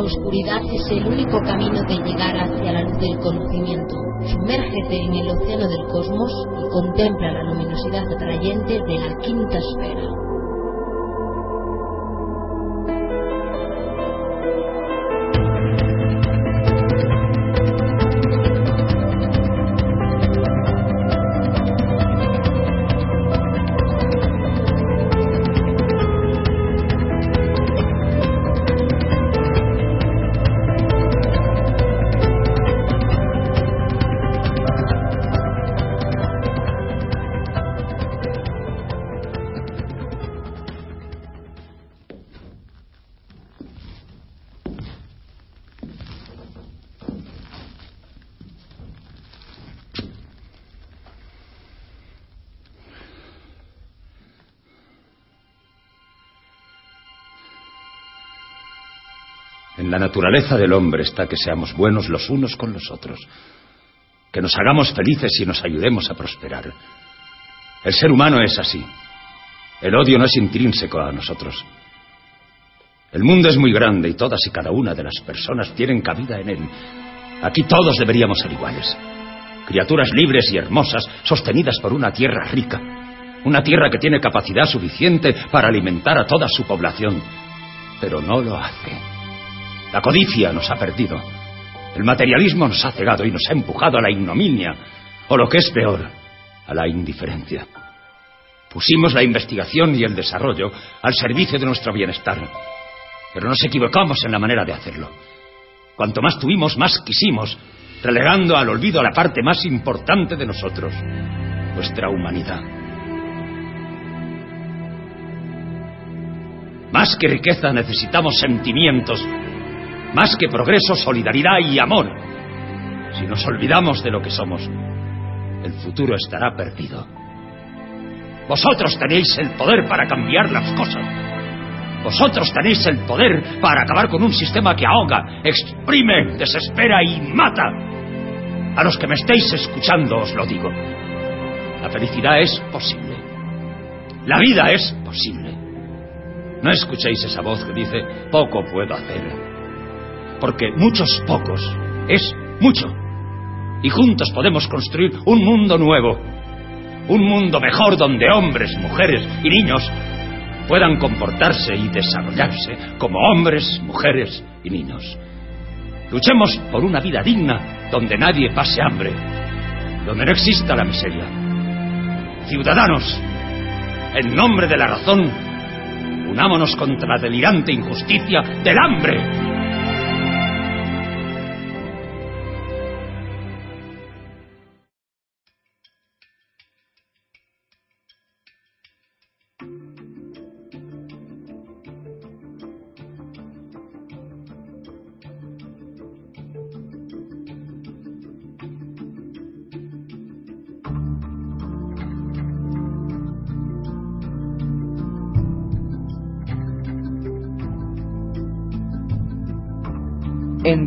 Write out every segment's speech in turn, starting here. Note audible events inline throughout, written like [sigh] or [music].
la oscuridad es el único camino de llegar hacia la luz del conocimiento. Sumérgete en el océano del cosmos y contempla la luminosidad atrayente de la quinta esfera. Naturaleza del hombre está que seamos buenos los unos con los otros, que nos hagamos felices y nos ayudemos a prosperar. El ser humano es así. El odio no es intrínseco a nosotros. El mundo es muy grande y todas y cada una de las personas tienen cabida en él. Aquí todos deberíamos ser iguales. Criaturas libres y hermosas, sostenidas por una tierra rica. Una tierra que tiene capacidad suficiente para alimentar a toda su población. Pero no lo hace. La codicia nos ha perdido. El materialismo nos ha cegado y nos ha empujado a la ignominia, o lo que es peor, a la indiferencia. Pusimos la investigación y el desarrollo al servicio de nuestro bienestar, pero nos equivocamos en la manera de hacerlo. Cuanto más tuvimos, más quisimos, relegando al olvido a la parte más importante de nosotros, nuestra humanidad. Más que riqueza necesitamos sentimientos más que progreso, solidaridad y amor. Si nos olvidamos de lo que somos, el futuro estará perdido. Vosotros tenéis el poder para cambiar las cosas. Vosotros tenéis el poder para acabar con un sistema que ahoga, exprime, desespera y mata. A los que me estéis escuchando os lo digo. La felicidad es posible. La vida es posible. No escuchéis esa voz que dice, poco puedo hacer porque muchos pocos es mucho. Y juntos podemos construir un mundo nuevo, un mundo mejor donde hombres, mujeres y niños puedan comportarse y desarrollarse como hombres, mujeres y niños. Luchemos por una vida digna donde nadie pase hambre, donde no exista la miseria. Ciudadanos, en nombre de la razón, unámonos contra la delirante injusticia del hambre.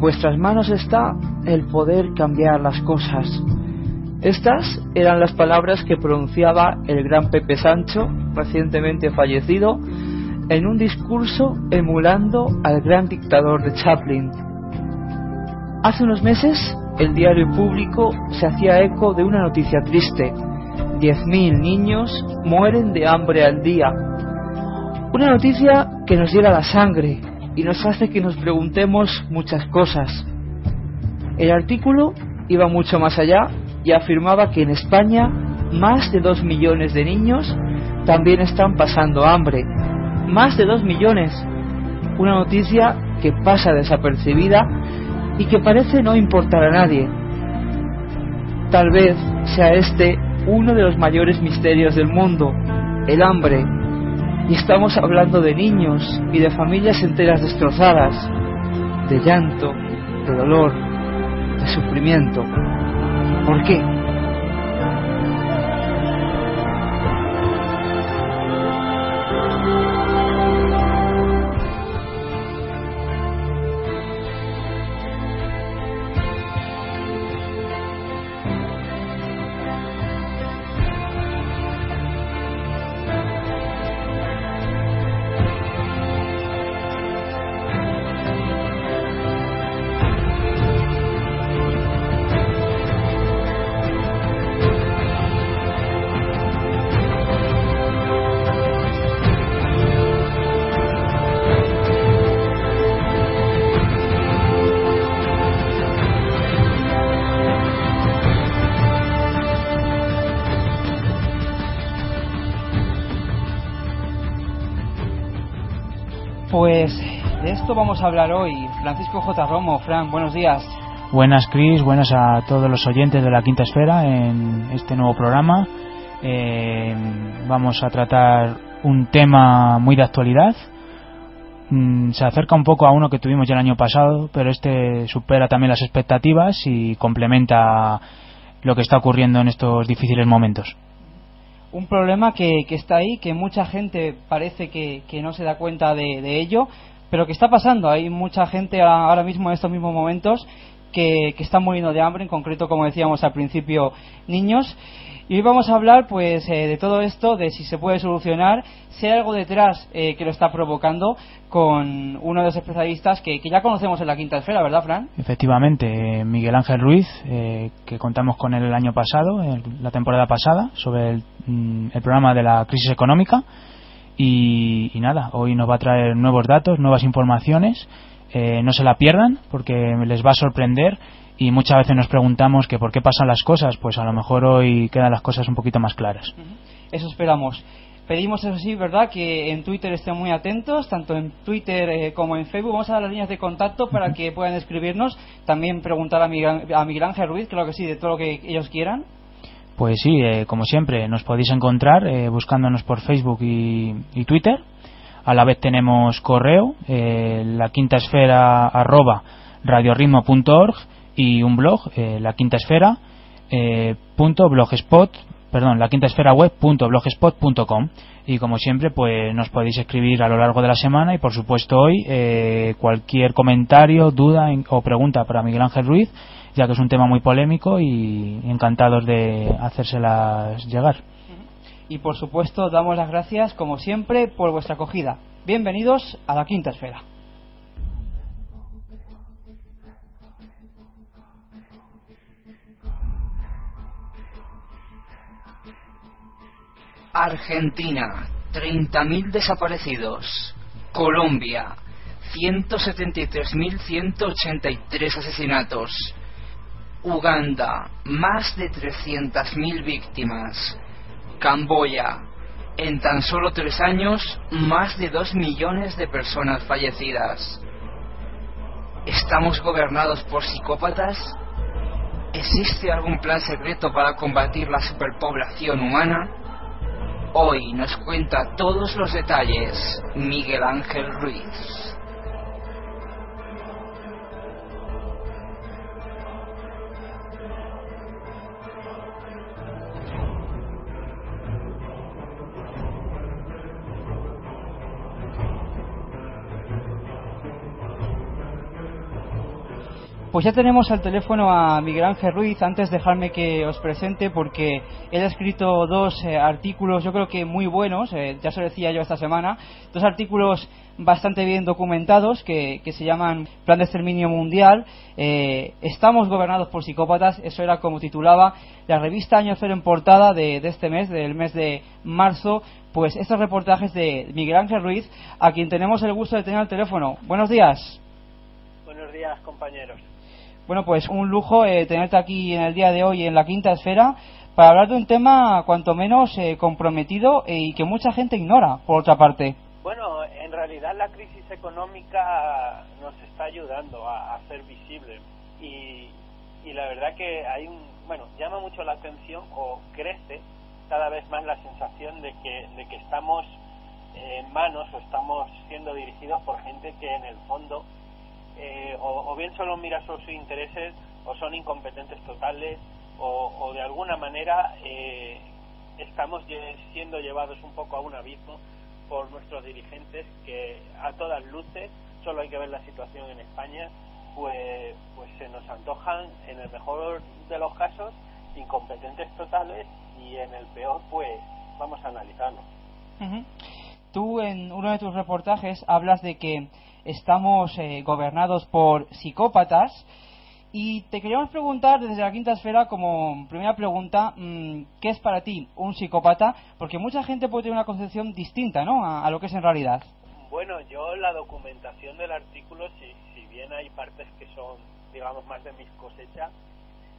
Vuestras manos está el poder cambiar las cosas. Estas eran las palabras que pronunciaba el gran Pepe Sancho, recientemente fallecido, en un discurso emulando al gran dictador de Chaplin. Hace unos meses, el diario público se hacía eco de una noticia triste. 10.000 niños mueren de hambre al día. Una noticia que nos hiela la sangre, y nos hace que nos preguntemos muchas cosas. El artículo iba mucho más allá y afirmaba que en España más de dos millones de niños también están pasando hambre. Más de dos millones. Una noticia que pasa desapercibida y que parece no importar a nadie. Tal vez sea este uno de los mayores misterios del mundo, el hambre, y estamos hablando de niños y de familias enteras destrozadas, de llanto, de dolor, de sufrimiento. ¿Por qué? Esto vamos a hablar hoy. Francisco J. Romo, Fran, buenos días. Buenas, Cris, buenas a todos los oyentes de la Quinta Esfera en este nuevo programa. Eh, vamos a tratar un tema muy de actualidad. Mm, se acerca un poco a uno que tuvimos ya el año pasado, pero este supera también las expectativas y complementa lo que está ocurriendo en estos difíciles momentos un problema que, está ahí, que mucha gente parece que, no se da cuenta de, ello, pero que está pasando. Hay mucha gente ahora mismo en estos mismos momentos que, que está muriendo de hambre, en concreto, como decíamos al principio, niños. Y hoy vamos a hablar pues eh, de todo esto, de si se puede solucionar, si hay algo detrás eh, que lo está provocando, con uno de los especialistas que, ya conocemos en la quinta esfera, ¿verdad, Fran? Efectivamente, eh, Miguel Ángel Ruiz, que contamos con él el año pasado, la temporada pasada, sobre el, mm, el, programa de la crisis económica. Y, y, nada, hoy nos va a traer nuevos datos, nuevas informaciones. no se la pierdan porque les va a sorprender y muchas veces nos preguntamos que por qué pasan las cosas, pues a lo mejor hoy quedan las cosas un poquito más claras. Eso esperamos. Pedimos, eso sí, ¿verdad?, que en Twitter estén muy atentos, tanto en Twitter eh, como en Facebook. Vamos a dar las líneas de contacto para que puedan escribirnos. También preguntar a Miguel, a Miguel Ángel Ruiz, claro que sí, de todo lo que ellos quieran. Pues sí, eh, como siempre, nos podéis encontrar eh, buscándonos por Facebook y, Twitter. A la vez tenemos correo, la quinta esfera arroba radioritmo.org y un blog, eh, la quinta esfera, eh, punto blogspot, perdón, la quinta esfera web punto blogspot.com y como siempre pues nos podéis escribir a lo largo de la semana y por supuesto hoy eh, cualquier comentario, duda o pregunta para Miguel Ángel Ruiz ya que es un tema muy polémico y encantados de hacérselas llegar. Y por supuesto damos las gracias como siempre por vuestra acogida. Bienvenidos a la quinta esfera. Argentina, 30.000 desaparecidos. Colombia, 173.183 asesinatos. Uganda, más de 300.000 víctimas. Camboya, en tan solo tres años, más de 2 millones de personas fallecidas. ¿Estamos gobernados por psicópatas? ¿Existe algún plan secreto para combatir la superpoblación humana? Hoy nos cuenta todos los detalles Miguel Ángel Ruiz. Pues ya tenemos al teléfono a Miguel Ángel Ruiz. Antes dejarme que os presente porque él ha escrito dos eh, artículos, yo creo que muy buenos, eh, ya se lo decía yo esta semana, dos artículos bastante bien documentados que, se llaman Plan de Exterminio Mundial. Eh, estamos gobernados por psicópatas, eso era como titulaba la revista Año Cero en portada de, de este mes, del mes de marzo. Pues estos reportajes de Miguel Ángel Ruiz, a quien tenemos el gusto de tener al teléfono. Buenos días. Buenos días, compañeros. Bueno, pues un lujo eh, tenerte aquí en el día de hoy en la quinta esfera para hablar de un tema cuanto menos eh, comprometido eh, y que mucha gente ignora, por otra parte. Bueno, en realidad la crisis económica nos está ayudando a, ser visible y, y la verdad que hay un, bueno, llama mucho la atención o crece cada vez más la sensación de que, de que estamos en manos o estamos siendo dirigidos por gente que en el fondo eh, o, bien solo mira sus intereses o son incompetentes totales o, de alguna manera eh, estamos siendo llevados un poco a un abismo por nuestros dirigentes que a todas luces, solo hay que ver la situación en España, pues, pues se nos antojan en el mejor de los casos incompetentes totales y en el peor pues vamos a analizarlo. Tú en uno de tus reportajes hablas de que estamos eh, gobernados por psicópatas. Y te queríamos preguntar desde la quinta esfera, como primera pregunta, mm, ¿qué es para ti un psicópata? Porque mucha gente puede tener una concepción distinta ¿no? a, lo que es en realidad. Bueno, yo la documentación del artículo, si, si bien hay partes que son, digamos, más de mis cosechas,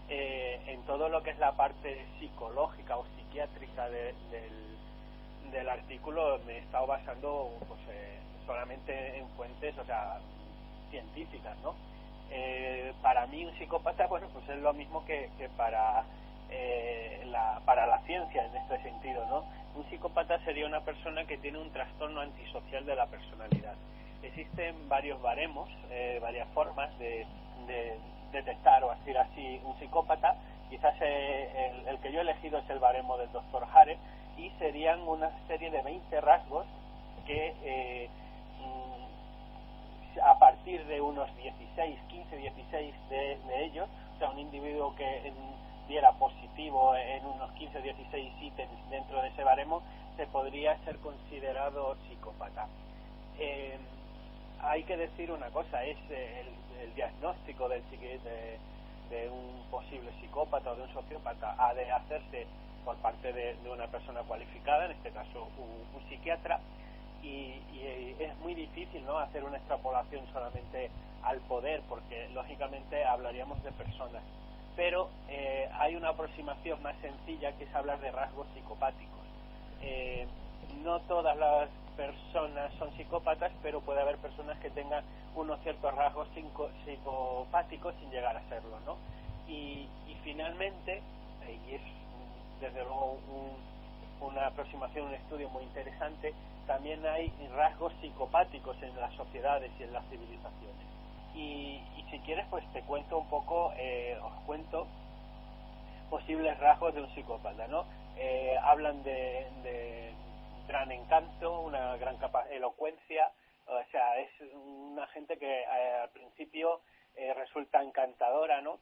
eh, en todo lo que es la parte psicológica o psiquiátrica del del artículo me he estado basando pues, eh, solamente en fuentes, o sea, científicas, ¿no? Eh, para mí un psicópata, bueno, pues es lo mismo que, que para eh, la, para la ciencia en este sentido, ¿no? Un psicópata sería una persona que tiene un trastorno antisocial de la personalidad. Existen varios baremos, eh, varias formas de, de, detectar o decir así un psicópata. Quizás eh, el, el, que yo he elegido es el baremo del doctor Hare y serían una serie de 20 rasgos que eh, a partir de unos 16, 15, 16 de, de ellos, o sea, un individuo que diera positivo en unos 15 o 16 ítems dentro de ese baremo, se podría ser considerado psicópata. Eh, hay que decir una cosa, es el, el diagnóstico del, de, un posible psicópata o de un sociópata ha de hacerse por parte de, una persona cualificada, en este caso un psiquiatra, y, y, es muy difícil no hacer una extrapolación solamente al poder, porque lógicamente hablaríamos de personas pero eh, hay una aproximación más sencilla que es hablar de rasgos psicopáticos. Eh, no todas las personas son psicópatas, pero puede haber personas que tengan unos ciertos rasgos psicopáticos sin llegar a serlo, ¿no? Y, finalmente, eh, y es desde luego un, una aproximación, un estudio muy interesante, también hay rasgos psicopáticos en las sociedades y en las civilizaciones y, y si quieres pues te cuento un poco, eh, os cuento posibles rasgos de un psicópata, ¿no? Eh, hablan de, gran encanto, una gran capa elocuencia, o sea, es una gente que eh, al principio eh, resulta encantadora, ¿no?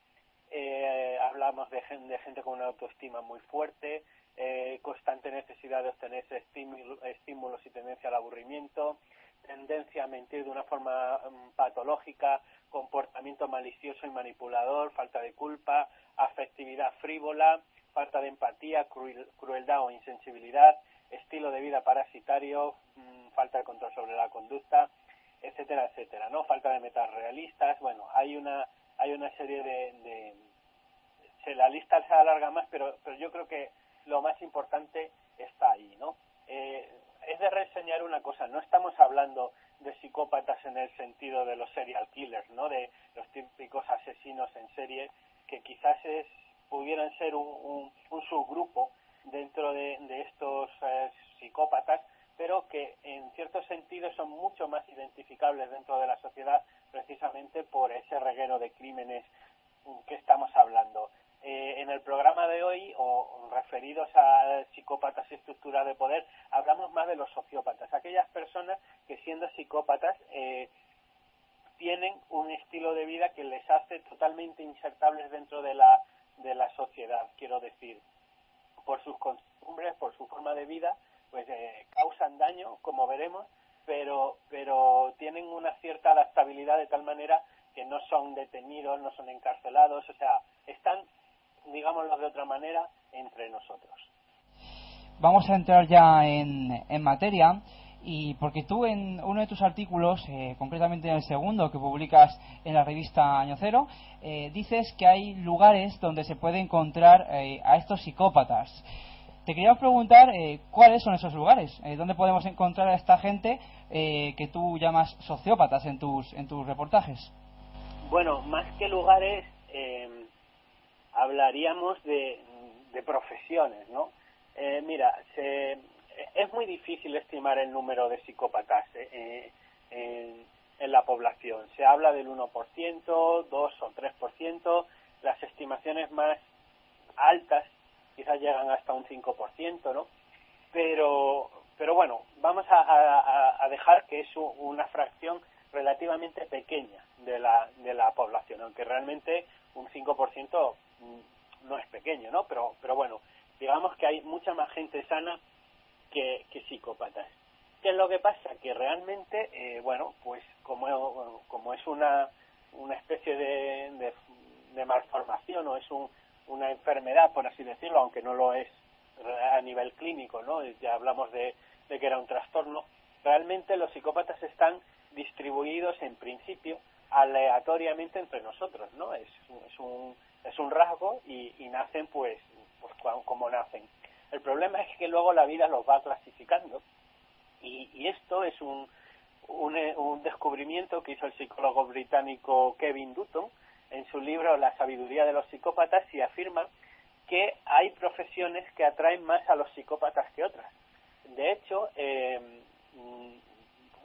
Eh, hablamos de gente con una autoestima muy fuerte, eh, constante necesidad de obtener estímulos y tendencia al aburrimiento, tendencia a mentir de una forma um, patológica, comportamiento malicioso y manipulador, falta de culpa, afectividad frívola, falta de empatía, cruel, crueldad o insensibilidad, estilo de vida parasitario, mmm, falta de control sobre la conducta, etcétera, etcétera, ¿no? Falta de metas realistas, bueno, hay una hay una serie de, de la lista se alarga más, pero yo creo que lo más importante está ahí, ¿no? Eh, es de reseñar una cosa, no estamos hablando de psicópatas en el sentido de los serial killers, ¿no? De los típicos asesinos en serie que quizás es, pudieran ser un, un, subgrupo dentro de, de estos eh, psicópatas, pero que en cierto sentido son mucho más identificables dentro de la sociedad precisamente por ese reguero de crímenes que estamos hablando eh, en el programa de hoy, o referidos a psicópatas y estructura de poder, hablamos más de los sociópatas, aquellas personas que siendo psicópatas eh, tienen un estilo de vida que les hace totalmente insertables dentro de la, de la sociedad, quiero decir, por sus costumbres, por su forma de vida, pues eh, causan daño, como veremos, pero, pero tienen una cierta adaptabilidad de tal manera que no son detenidos, no son encarcelados, o sea, están digámoslo de otra manera, entre nosotros. Vamos a entrar ya en, en materia y porque tú en uno de tus artículos, eh, concretamente en el segundo que publicas en la revista Año Cero, eh, dices que hay lugares donde se puede encontrar eh, a estos psicópatas. Te quería preguntar eh, cuáles son esos lugares, eh, dónde podemos encontrar a esta gente eh, que tú llamas sociópatas en tus, en tus reportajes. Bueno, más que lugares, eh, hablaríamos de, de profesiones, ¿no? Eh, mira, se, es muy difícil estimar el número de psicópatas eh, en, en, la población. Se habla del 1%, 2 o 3%. Las estimaciones más altas quizás llegan hasta un 5%, ¿no? Pero, pero bueno, vamos a dejar que es una fracción relativamente pequeña de la, de la población, aunque realmente un 5% no es pequeño, ¿no? Pero, pero bueno, digamos que hay mucha más gente sana que, que psicópatas. ¿Qué es lo que pasa? Que realmente, eh, bueno, pues como, como es una, una especie de, de, malformación o es un, una enfermedad, por así decirlo, aunque no lo es a nivel clínico, ¿no? Ya hablamos de, de que era un trastorno. Realmente los psicópatas están distribuidos en principio aleatoriamente entre nosotros, ¿no? Es, es un es un rasgo y, y nacen pues, pues como nacen. El problema es que luego la vida los va clasificando y, y esto es un, un, un, descubrimiento que hizo el psicólogo británico Kevin Dutton en su libro La sabiduría de los psicópatas y afirma que hay profesiones que atraen más a los psicópatas que otras. De hecho, eh,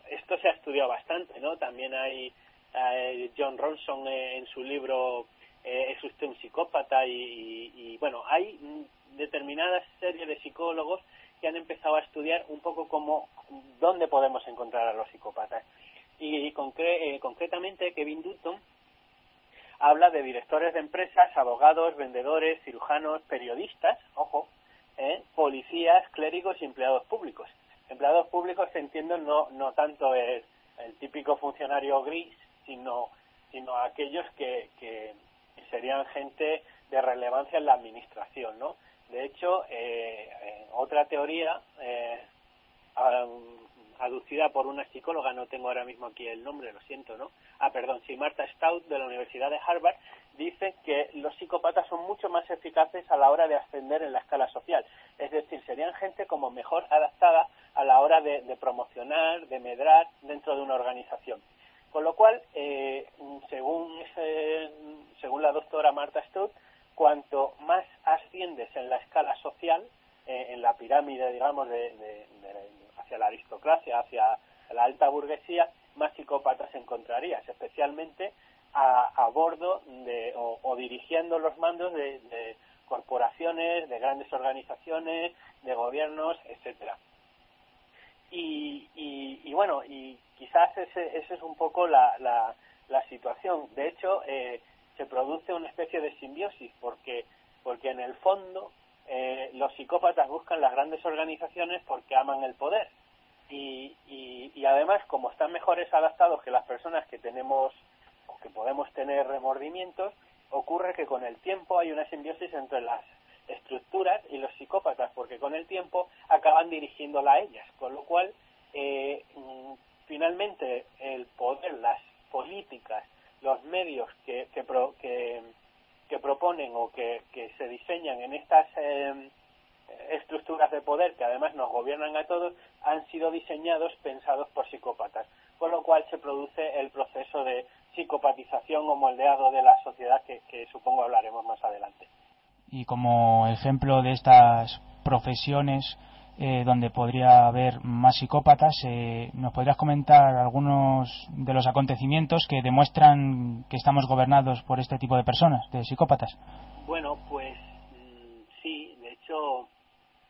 esto se ha estudiado bastante, ¿no? También hay eh, John Ronson eh, en su libro eh, ¿Es usted un psicópata? Y, y, bueno, hay determinadas series de psicólogos que han empezado a estudiar un poco cómo, dónde podemos encontrar a los psicópatas. Y, y concre eh, concretamente Kevin Dutton habla de directores de empresas, abogados, vendedores, cirujanos, periodistas, ojo, eh, policías, clérigos y empleados públicos. Empleados públicos, entiendo, no, no tanto el, el típico funcionario gris, sino, sino aquellos que, que serían gente de relevancia en la administración, ¿no? De hecho, eh, eh, otra teoría eh, aducida por una psicóloga, no tengo ahora mismo aquí el nombre, lo siento, ¿no? Ah, perdón, sí, Marta Stout de la Universidad de Harvard dice que los psicópatas son mucho más eficaces a la hora de ascender en la escala social. Es decir, serían gente como mejor adaptada a la hora de promocionar, de medrar dentro de una organización. Con lo cual, eh, según, ese, según la doctora Marta Stout, cuanto más asciendes en la escala social, eh, en la pirámide, digamos, de, de, hacia la aristocracia, hacia la alta burguesía, más psicópatas encontrarías, especialmente a, a bordo de, o, o, dirigiendo los mandos de, de, corporaciones, de grandes organizaciones, de gobiernos, etcétera. Y, y, y, bueno, y quizás ese, ese es un poco la, la, la situación. De hecho, eh, se produce una especie de simbiosis porque, porque en el fondo eh, los psicópatas buscan las grandes organizaciones porque aman el poder. Y, y, y además, como están mejores adaptados que las personas que tenemos o que podemos tener remordimientos, ocurre que con el tiempo hay una simbiosis entre las estructuras y los psicópatas, porque con el tiempo acaban dirigiéndola a ellas, con lo cual eh, finalmente el poder, las políticas, los medios que, que, pro, que, proponen o que, que, se diseñan en estas eh, estructuras de poder que además nos gobiernan a todos han sido diseñados pensados por psicópatas, con lo cual se produce el proceso de psicopatización o moldeado de la sociedad que supongo hablaremos más adelante. Y como ejemplo de estas profesiones eh, donde podría haber más psicópatas, eh, ¿nos podrías comentar algunos de los acontecimientos que demuestran que estamos gobernados por este tipo de personas, de psicópatas? Bueno, pues mmm, sí, de hecho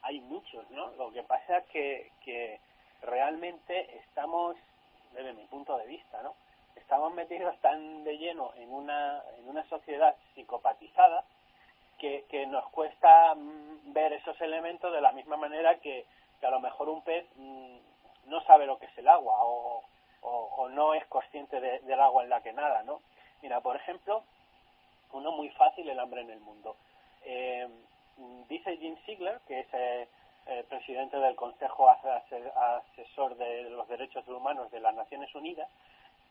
hay muchos, ¿no? Lo que pasa es que, que realmente estamos, desde mi punto de vista, ¿no? Estamos metidos tan de lleno en una, en una sociedad psicopatizada que, que nos cuesta mm, ver esos elementos de la misma manera que, a lo mejor un pez mmm, no sabe lo que es el agua o, o, no es consciente de, del agua en la que nada, ¿no? Mira, por ejemplo, uno muy fácil, el hambre en el mundo. Eh, dice Jim Sigler, que es eh, eh, presidente del Consejo Asesor de los Derechos Humanos de las Naciones Unidas,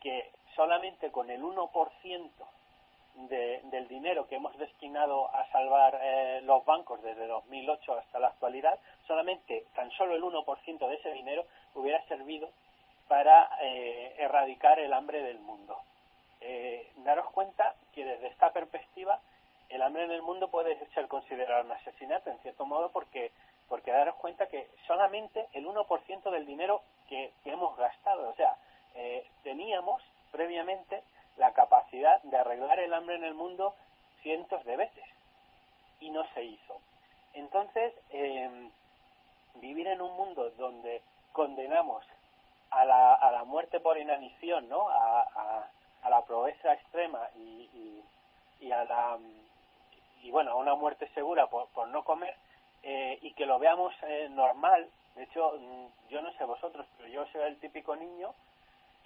que solamente con el 1% de, del dinero que hemos destinado a salvar eh, los bancos desde 2008 hasta la actualidad, solamente tan solo el 1% de ese dinero hubiera servido para eh, erradicar el hambre del mundo. Eh, daros cuenta que desde esta perspectiva el hambre en el mundo puede ser considerado un asesinato en cierto modo porque porque daros cuenta que solamente el 1% del dinero que, que hemos gastado, o sea, eh, teníamos previamente la capacidad de arreglar el hambre en el mundo cientos de veces y no se hizo. Entonces, eh, vivir en un mundo donde condenamos a la, a la muerte por inanición, ¿no? A, a, la pobreza extrema y, y, y, a la y bueno a una muerte segura por, por no comer eh, y que lo veamos eh, normal. De hecho, mm, yo no sé vosotros, pero yo soy el típico niño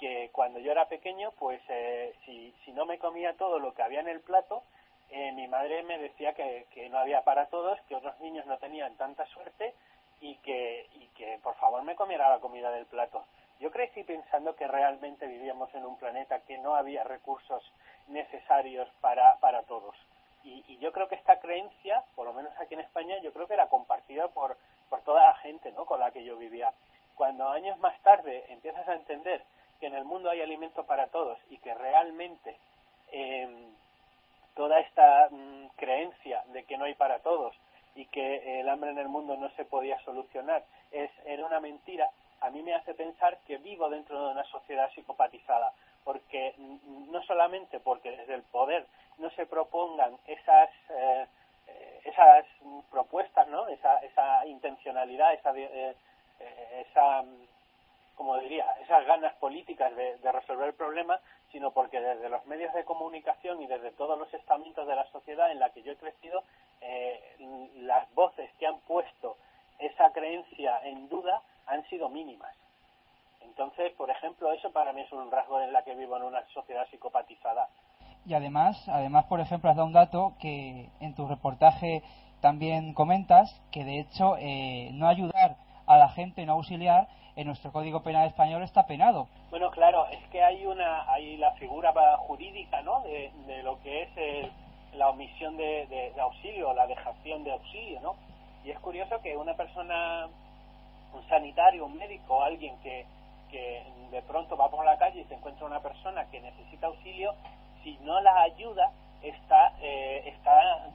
que cuando yo era pequeño, pues eh, si, si no me comía todo lo que había en el plato, eh, mi madre me decía que, que no había para todos, que otros niños no tenían tanta suerte y que, y que por favor me comiera la comida del plato. Yo crecí pensando que realmente vivíamos en un planeta que no había recursos necesarios para, para todos. Y, yo creo que esta creencia, por lo menos aquí en España, yo creo que era compartida por, por toda la gente ¿no? con la que yo vivía. Cuando años más tarde empiezas a entender que en el mundo hay alimento para todos y que realmente em, toda esta mm, creencia de que no hay para todos y que el hambre en el mundo no se podía solucionar es era una mentira, a mí me hace pensar que vivo dentro de una sociedad psicopatizada, porque no solamente porque desde el poder no se propongan esas eh, esas propuestas, ¿no? Esa, esa intencionalidad, esa, eh, eh, esa como diría, esas ganas políticas de, resolver el problema, sino porque desde los medios de comunicación y desde todos los estamentos de la sociedad en la que yo he crecido, eh, las voces que han puesto esa creencia en duda han sido mínimas. Entonces, por ejemplo, eso para mí es un rasgo en la que vivo en una sociedad psicopatizada. Y además, además, por ejemplo, has dado un dato que en tu reportaje también comentas que de hecho eh, no ayudar a la gente no auxiliar en nuestro Código Penal español está penado. Bueno, claro, es que hay una hay la figura jurídica, ¿no? De, lo que es la omisión de, de, auxilio, la dejación de auxilio, ¿no? Y es curioso que una persona, un sanitario, un médico, alguien que, que de pronto va por la calle y se encuentra una persona que necesita auxilio, si no la ayuda, está, eh, está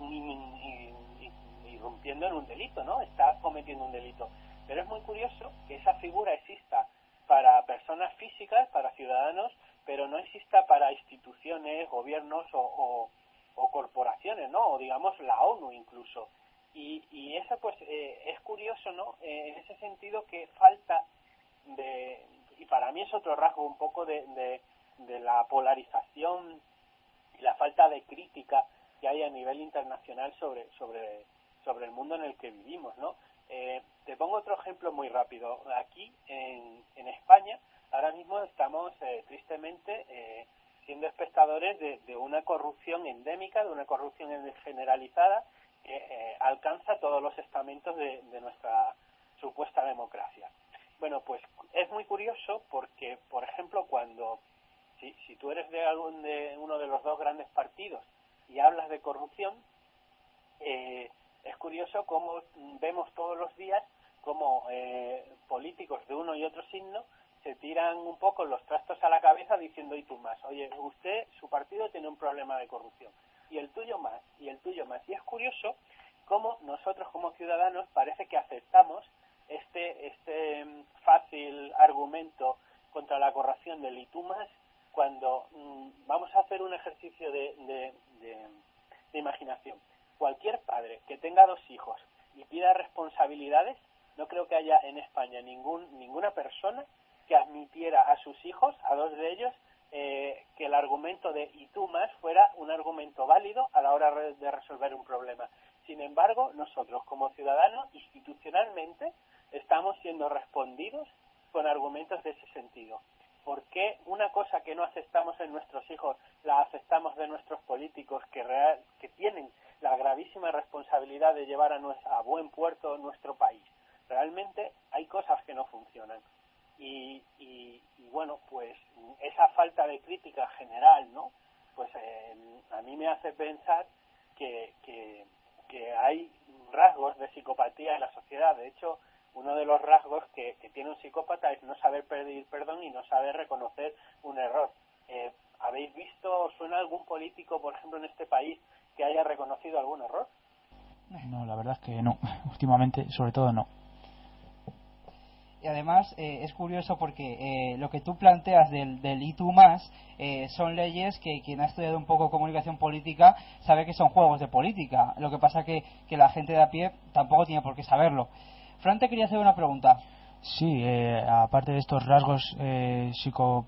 irrumpiendo en un delito, ¿no? Está cometiendo un delito. Pero es muy curioso que esa figura exista para personas físicas, para ciudadanos, pero no exista para instituciones, gobiernos o, corporaciones, ¿no? O digamos la ONU incluso. Y, y eso pues eh, es curioso, ¿no? Eh, en ese sentido que falta de, y para mí es otro rasgo un poco de, de, de la polarización y la falta de crítica que hay a nivel internacional sobre, sobre, sobre el mundo en el que vivimos, ¿no? Eh, te pongo otro ejemplo muy rápido. Aquí en, en España ahora mismo estamos eh, tristemente eh, siendo espectadores de, de, una corrupción endémica, de una corrupción generalizada que eh, alcanza todos los estamentos de, de nuestra supuesta democracia. Bueno, pues es muy curioso porque, por ejemplo, cuando si, si tú eres de, algún, de uno de los dos grandes partidos y hablas de corrupción, eh, es curioso cómo vemos todos los días cómo eh, políticos de uno y otro signo se tiran un poco los trastos a la cabeza diciendo y tú más, oye, usted, su partido tiene un problema de corrupción. Y el tuyo más y el tuyo más. Y es curioso cómo nosotros como ciudadanos parece que aceptamos este, este mm, fácil argumento contra la corrupción del y tú más cuando mm, vamos a hacer un ejercicio de, de imaginación cualquier padre que tenga dos hijos y pida responsabilidades, no creo que haya en España ningún, ninguna persona que admitiera a sus hijos, a dos de ellos, eh, que el argumento de y tú más fuera un argumento válido a la hora de resolver un problema. Sin embargo, nosotros como ciudadanos, institucionalmente, estamos siendo respondidos con argumentos de ese sentido. ¿Por qué una cosa que no aceptamos en nuestros hijos la aceptamos de nuestros políticos que, real, que tienen la gravísima responsabilidad de llevar a, a buen puerto nuestro país. Realmente hay cosas que no funcionan. Y, y, bueno, pues esa falta de crítica general, ¿no? Pues eh, a mí me hace pensar que, que, que hay rasgos de psicopatía en la sociedad. De hecho, uno de los rasgos que, tiene un psicópata es no saber pedir perdón y no saber reconocer un error. Eh, ¿Habéis visto, suena algún político, por ejemplo, en este país que haya reconocido algún error? No, la verdad es que no. [laughs] Últimamente, sobre todo, no. Y además eh, es curioso porque eh, lo que tú planteas del, del y más eh, son leyes que quien ha estudiado un poco comunicación política sabe que son juegos de política. Lo que pasa que, que la gente de a pie tampoco tiene por qué saberlo. Fran, te quería hacer una pregunta. Sí, eh, aparte de estos rasgos eh, psico,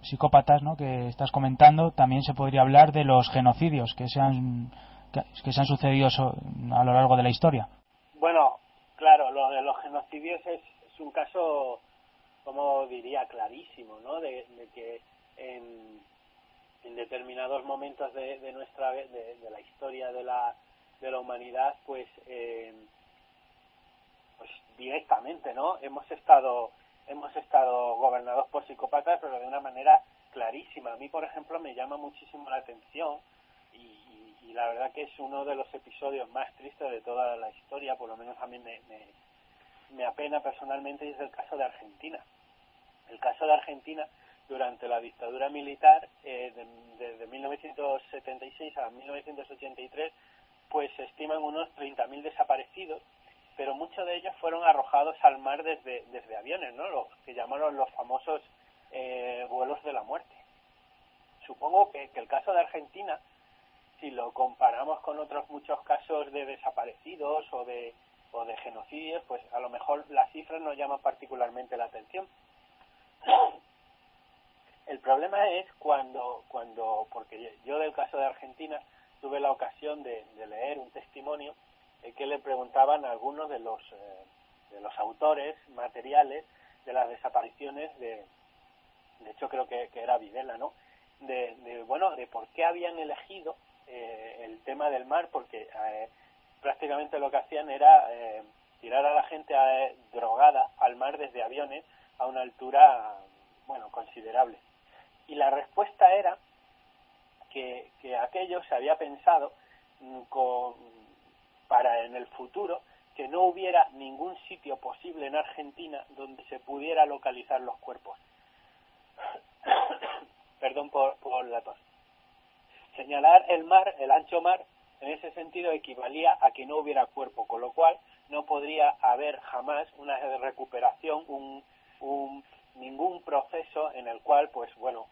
psicópatas ¿no? que estás comentando, también se podría hablar de los genocidios que se han, que, se han sucedido a lo largo de la historia. Bueno, claro, lo de los genocidios es, es un caso, como diría, clarísimo, ¿no? De, que en, determinados momentos de, de nuestra de, de, la historia de la, de la humanidad, pues, eh, pues directamente, ¿no? Hemos estado hemos estado gobernados por psicópatas, pero de una manera clarísima. A mí, por ejemplo, me llama muchísimo la atención y, la verdad que es uno de los episodios más tristes de toda la historia, por lo menos a mí me, me, apena personalmente, y es el caso de Argentina. El caso de Argentina durante la dictadura militar, eh, desde 1976 a 1983, pues se estiman unos 30.000 desaparecidos, pero muchos de ellos fueron arrojados al mar desde, desde aviones, ¿no? Los que llamaron los famosos eh, vuelos de la muerte. Supongo que, que el caso de Argentina, si lo comparamos con otros muchos casos de desaparecidos o de, o de genocidios, pues a lo mejor las cifras no llaman particularmente la atención. [coughs] El problema es cuando, cuando porque yo del caso de Argentina tuve la ocasión de, leer un testimonio que le preguntaban a algunos de los, eh, de los autores materiales de las desapariciones de, de hecho creo que, era Videla, ¿no? De, bueno, de por qué habían elegido eh, el tema del mar, porque eh, prácticamente lo que hacían era tirar a la gente drogada al mar desde aviones a una altura, bueno, considerable. Y la respuesta era que, aquello se había pensado mm, con, para en el futuro que no hubiera ningún sitio posible en Argentina donde se pudiera localizar los cuerpos. [coughs] Perdón por, por la tos. Señalar el mar, el ancho mar, en ese sentido equivalía a que no hubiera cuerpo, con lo cual no podría haber jamás una recuperación, un, un, ningún proceso en el cual, pues bueno,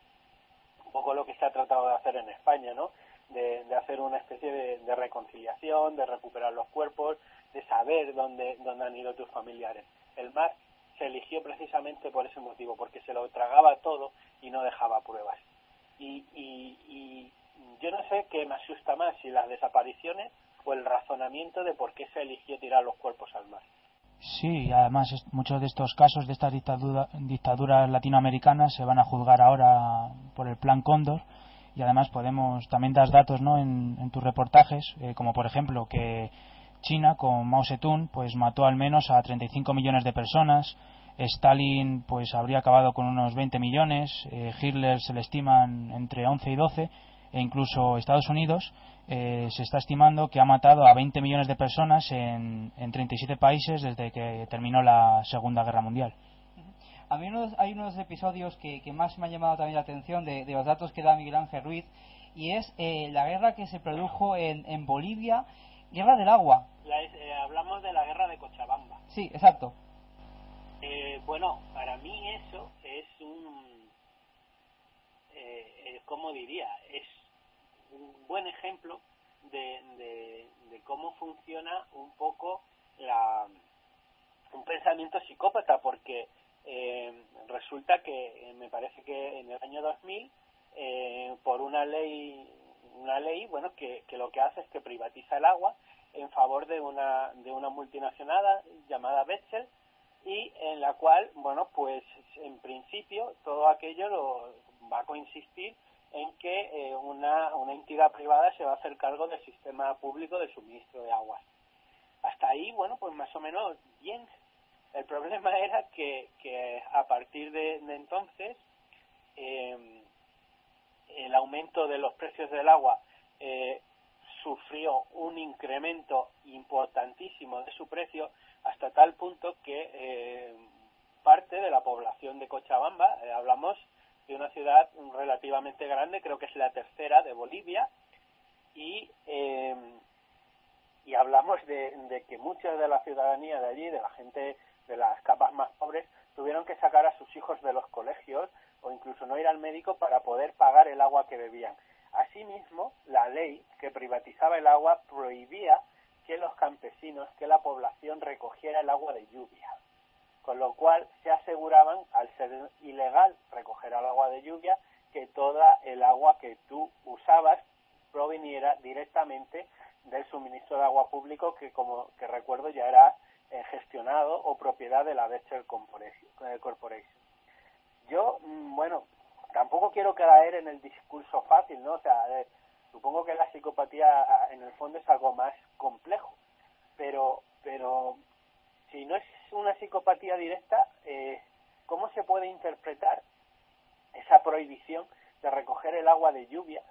un poco lo que se ha tratado de hacer en España, ¿no? De, hacer una especie de, reconciliación, de recuperar los cuerpos, de saber dónde, dónde han ido tus familiares. El mar se eligió precisamente por ese motivo, porque se lo tragaba todo y no dejaba pruebas. Y, y, y yo no sé qué me asusta más, si las desapariciones o el razonamiento de por qué se eligió tirar los cuerpos al mar. Sí, además muchos de estos casos de estas dictaduras latinoamericanas se van a juzgar ahora por el Plan Cóndor y además podemos también dar datos ¿no? en, tus reportajes, eh, como por ejemplo que China con Mao Zedong pues mató al menos a 35 millones de personas, Stalin pues habría acabado con unos 20 millones, eh, Hitler se le estiman entre 11 y 12 e incluso Estados Unidos eh, se está estimando que ha matado a 20 millones de personas en, en 37 países desde que terminó la Segunda Guerra Mundial. A mí hay unos episodios que, más me han llamado también la atención de, los datos que da Miguel Ángel Ruiz y es eh, la guerra que se produjo en, en Bolivia, guerra del agua. Eh, hablamos de la guerra de Cochabamba. Sí, exacto. bueno, para mí eso es un, ¿cómo diría? Es un buen ejemplo de, de, cómo funciona un poco la, un pensamiento psicópata, porque eh, resulta que eh, me parece que en el año 2000, eh, por una ley, una ley, bueno, que, que lo que hace es que privatiza el agua en favor de una, de una multinacional llamada Bechtel y en la cual, bueno, pues en principio todo aquello lo va a coincidir en que eh, una, una entidad privada se va a hacer cargo del sistema público de suministro de aguas. Hasta ahí, bueno, pues más o menos bien. El problema [laughs] era que, a partir de, entonces eh, el aumento de los precios del agua eh, sufrió un incremento importantísimo de su precio hasta tal punto que parte de la población de Cochabamba, hablamos de una ciudad relativamente grande, creo que es la tercera de Bolivia, y, eh, y hablamos de, de que mucha de la ciudadanía de allí, de la gente de las capas más pobres, tuvieron que sacar a sus hijos de los colegios o incluso no ir al médico para poder pagar el agua que bebían. Asimismo, la ley que privatizaba el agua prohibía que los campesinos, que la población recogiera el agua de lluvia con lo cual se aseguraban, al ser ilegal recoger el agua de lluvia, que toda el agua que tú usabas proviniera directamente del suministro de agua público que, como que recuerdo, ya era eh, gestionado o propiedad de la Bechtel eh, Corporation. Yo, mm, bueno, tampoco quiero caer en el discurso fácil, ¿no? O sea, eh, supongo que la psicopatía en el fondo es algo más complejo, pero, pero si no es una psicopatía directa, eh, ¿cómo se puede interpretar esa prohibición de recoger el agua de lluvia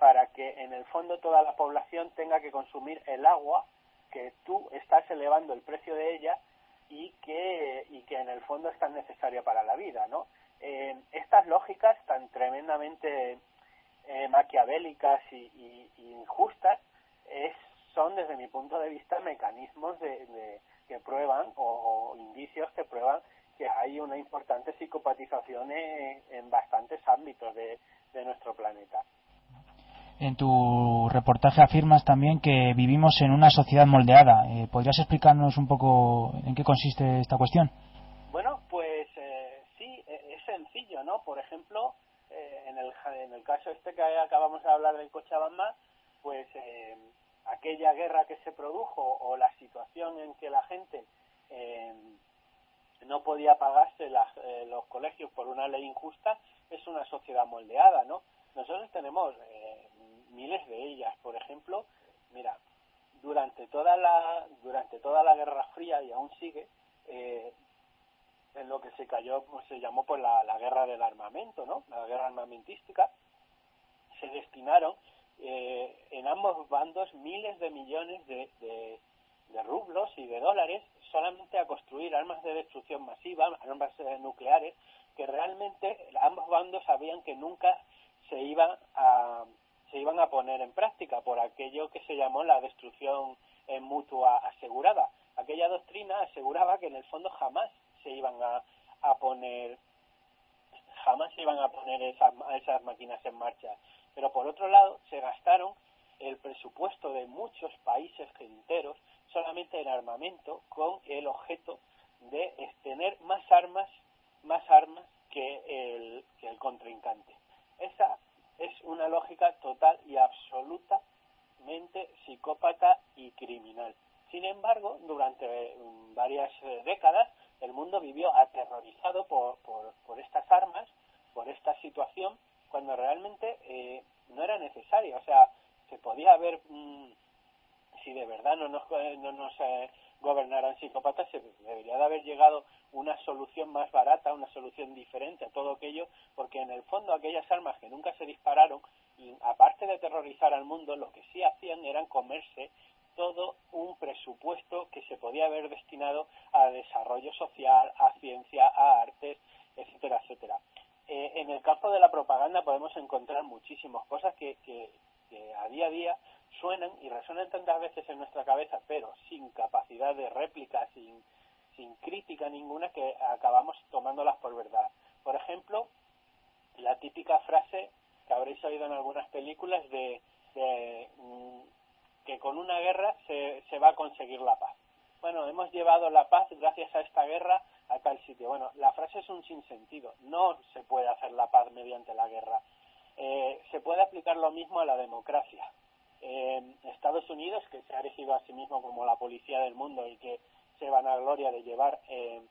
para que en el fondo toda la población tenga que consumir el agua que tú estás elevando el precio de ella y que, y que en el fondo es tan necesaria para la vida, ¿no? Eh, estas lógicas tan tremendamente eh, maquiavélicas y, injustas es, son, desde mi punto de vista, mecanismos de, que prueban o, indicios que prueban que hay una importante psicopatización en, bastantes ámbitos de nuestro planeta. En tu reportaje afirmas también que vivimos en una sociedad moldeada. Eh, ¿Podrías explicarnos un poco en qué consiste esta cuestión? Bueno, pues eh, sí, e, es sencillo, ¿no? Por ejemplo, eh, en, el, en el caso este que acabamos de hablar del Cochabamba, pues aquella guerra que se produjo o la situación en que la gente no podía pagarse los colegios por una ley injusta es una sociedad moldeada, ¿no? Nosotros tenemos miles de ellas. Por ejemplo, mira, durante toda la durante toda la Guerra Fría y aún sigue eh, en lo que se cayó pues, se llamó pues la, la guerra del armamento, ¿no? La guerra armamentística se destinaron eh, en ambos bandos miles de millones de, de, de, rublos y de dólares solamente a construir armas de destrucción masiva, armas eh, nucleares, que realmente ambos bandos sabían que nunca se iban a, se iban a poner en práctica por aquello que se llamó la destrucción mutua asegurada. Aquella doctrina aseguraba que en el fondo jamás se iban a, poner jamás se iban a poner esas, esas máquinas en marcha. Pero por otro lado, se gastaron el presupuesto de muchos países enteros solamente en armamento con el objeto de tener más armas, más armas que el, que el contrincante. Esa es una lógica total y absolutamente psicópata y criminal. Sin embargo, durante mm, varias eh, décadas, el mundo vivió aterrorizado por, por, estas armas, por esta situación, cuando realmente eh, no era necesaria. O sea, se podía haber, mm, si de verdad no nos, no nos eh, gobernaran psicópatas, se debería de haber llegado solución más barata, una solución diferente a todo aquello, porque en el fondo aquellas armas que nunca se dispararon, aparte de terrorizar al mundo, lo que sí hacían eran comerse todo un presupuesto que se podía haber destinado a desarrollo social, a ciencia, a artes, etcétera, etcétera. Eh, en el campo de la propaganda podemos encontrar muchísimas cosas que, que, que a día a día suenan y resuenan tantas veces en nuestra cabeza, pero sin capacidad de réplica, sin, sin crítica ninguna, que acabamos tomándolas por verdad. Por ejemplo, la típica frase que habréis oído en algunas películas de, mm, que con una guerra se, va a conseguir la paz. Bueno, hemos llevado la paz gracias a esta guerra a tal sitio. Bueno, la frase es un sinsentido. No se puede hacer la paz mediante la guerra. Eh, se puede aplicar lo mismo a la democracia. Estados Unidos, que se ha elegido a sí mismo como la policía del mundo y que se van a gloria de llevar eh,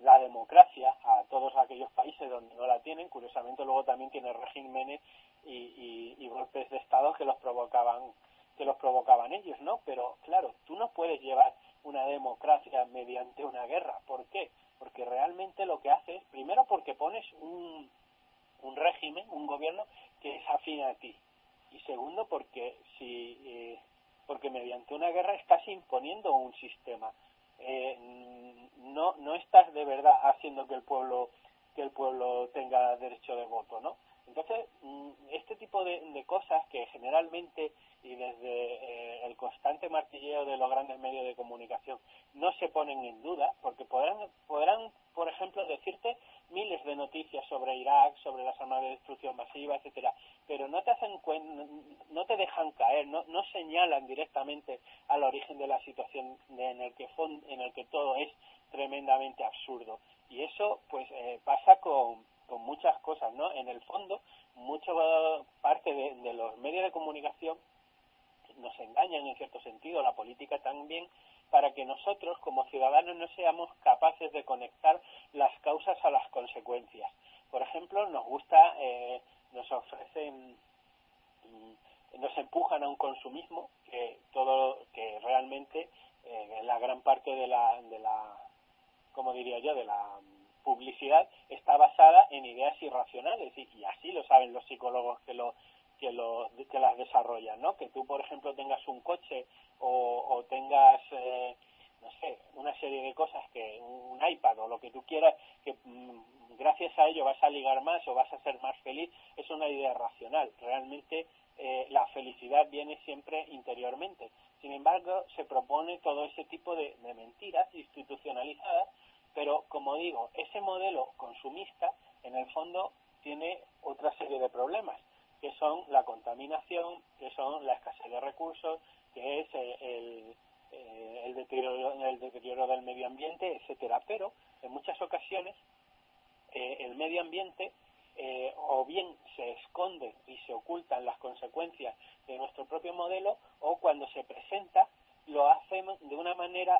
la democracia a todos aquellos países donde no la tienen, curiosamente luego también tiene regímenes y, y, golpes de Estado que los provocaban que los provocaban ellos, ¿no? Pero claro, tú no puedes llevar una democracia mediante una guerra. ¿Por qué? Porque realmente lo que haces, primero porque pones un, un régimen, un gobierno que es afín a ti, y segundo porque si eh, porque mediante una guerra estás imponiendo un sistema. Eh, no no estás de verdad haciendo que el pueblo que el pueblo tenga derecho de voto no entonces mm, este tipo de, de cosas que generalmente y desde eh, el constante martilleo de los grandes medios de comunicación no se ponen en duda porque podrán podrán por ejemplo decirte miles de noticias sobre Irak, sobre las armas de destrucción masiva, etcétera, pero no te hacen no te dejan caer, no, no señalan directamente al origen de la situación en el que en el que todo es tremendamente absurdo. Y eso pues eh, pasa con, con muchas cosas, ¿no? En el fondo, mucha parte de, de los medios de comunicación nos engañan en cierto sentido, la política también, para que nosotros como ciudadanos no seamos capaces de conectar las causas a las consecuencias. Por ejemplo, nos gusta, eh, nos ofrecen, mm, nos empujan a un consumismo que todo, que realmente eh, la gran parte de la, de la, como diría yo, de la publicidad está basada en ideas irracionales y, así lo saben los psicólogos que lo que, lo, que las desarrollan, ¿no? Que tú, por ejemplo, tengas un coche o, o tengas, eh, no sé, una serie de cosas, que un iPad o lo que tú quieras, que mm, gracias a ello vas a ligar más o vas a ser más feliz, es una idea racional. Realmente eh, la felicidad viene siempre interiormente. Sin embargo, se propone todo ese tipo de mentiras institucionalizadas, pero como digo, ese modelo consumista, en el fondo, tiene otra serie de problemas que son la contaminación, que son la escasez de recursos, que es eh, el, eh, el, deterioro, el deterioro del medio ambiente, etcétera. Pero en muchas ocasiones eh, el medio ambiente o bien se esconde y se ocultan las consecuencias de nuestro propio modelo o cuando se presenta lo hacemos de una manera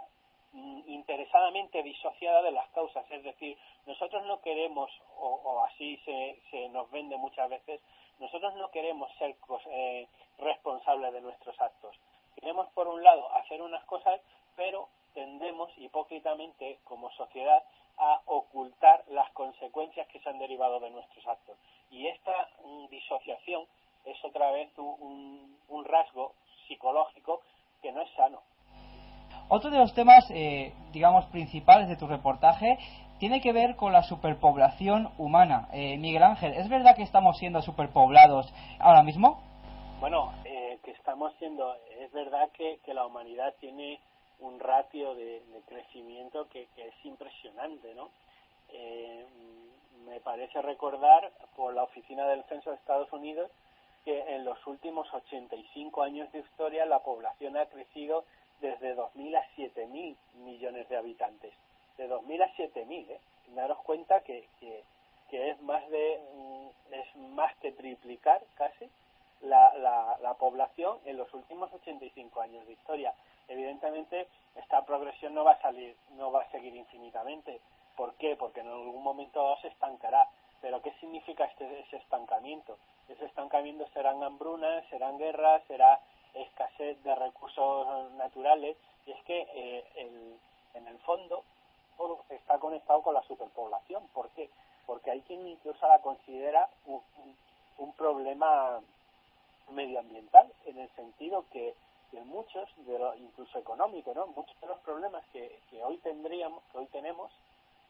interesadamente disociada de las causas. Es decir, nosotros no queremos, o, o así se, se nos vende muchas veces, nosotros no queremos ser eh, responsables de nuestros actos. Queremos, por un lado, hacer unas cosas, pero tendemos hipócritamente, como sociedad, a ocultar las consecuencias que se han derivado de nuestros actos. Y esta mm, disociación es otra vez un, rasgo psicológico que no es sano. Otro de los temas, eh, digamos, principales de tu reportaje tiene que ver con la superpoblación humana. Eh, Miguel Ángel, ¿es verdad que estamos siendo superpoblados ahora mismo? Bueno, eh, que estamos siendo, es verdad que, que, la humanidad tiene un ratio de, crecimiento que, que, es impresionante, ¿no? Eh, me parece recordar por la Oficina del Censo de Estados Unidos que en los últimos 85 años de historia la población ha crecido desde 2.000 a 7.000 millones de habitantes de 2.000 a 7.000, ¿eh? Daros cuenta que, que, es más de mm, es más que triplicar casi la, la, la población en los últimos 85 años de historia. Evidentemente, esta progresión no va a salir, no va a seguir infinitamente. ¿Por qué? Porque en algún momento se estancará. Pero ¿qué significa este, ese estancamiento? Ese estancamiento serán hambrunas, serán guerras, será escasez de recursos naturales. Y es que eh, el, en el fondo está conectado con la superpoblación. ¿Por qué? Porque hay quien incluso la considera un, un problema medioambiental, en el sentido que, que muchos, de lo, incluso económico, ¿no? muchos de los problemas que, que hoy tendríamos, que hoy tenemos,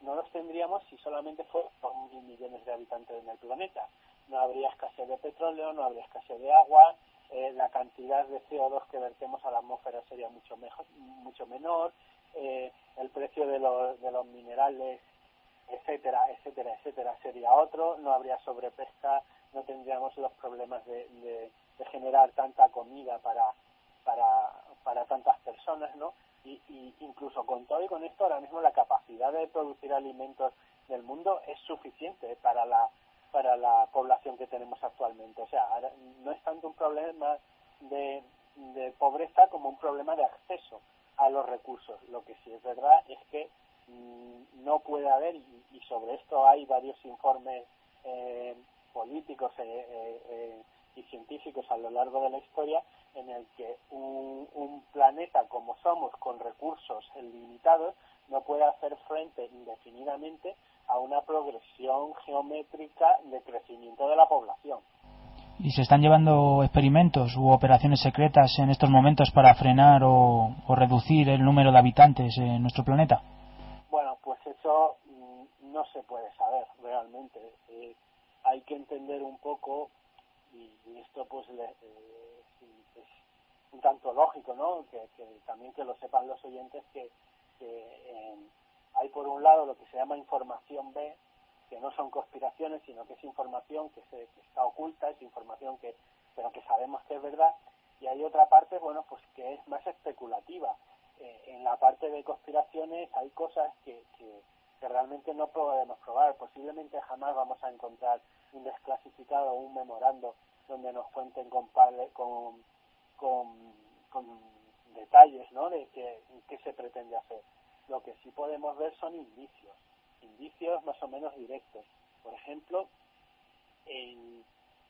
no los tendríamos si solamente fueran mil millones de habitantes en el planeta. No habría escasez de petróleo, no habría escasez de agua, eh, la cantidad de CO2 que vertemos a la atmósfera sería mucho, mejor, mucho menor, eh, el precio de los, de los minerales, etcétera, etcétera, etcétera, sería otro, no habría sobrepesca, no tendríamos los problemas de, de, de generar tanta comida para, para, para tantas personas, ¿no? Y, y, incluso con todo y con esto, ahora mismo la capacidad de producir alimentos del mundo es suficiente para la para la población que tenemos actualmente. O sea, no es tanto un problema de, de pobreza como un problema de acceso a los recursos. Lo que sí es verdad es que mmm, no puede haber, y, y, sobre esto hay varios informes eh, políticos eh, eh, eh, y científicos a lo largo de la historia, en el que un, un planeta como somos, con recursos limitados, no puede hacer frente indefinidamente a una progresión geométrica de crecimiento de la población. ¿Y se están llevando experimentos u operaciones secretas en estos momentos para frenar o, o reducir el número de habitantes en nuestro planeta? Bueno, pues eso mm, no se puede saber realmente. Eh, hay que entender un poco, y, y esto pues le, eh, es un tanto lógico, ¿no? Que, que, también que lo sepan los oyentes que, que hay por un lado lo que se llama información B, que no son conspiraciones, sino que es información que, se, que está oculta, es información que, pero que sabemos que es verdad, y hay otra parte, bueno, pues que es más especulativa. Eh, en la parte de conspiraciones hay cosas que, que, realmente no podemos probar. Posiblemente jamás vamos a encontrar un desclasificado o un memorando donde nos cuenten con, con, con, detalles ¿no? de qué se pretende hacer. Lo que sí podemos ver son indicios indicios más o menos directos. Por ejemplo, en,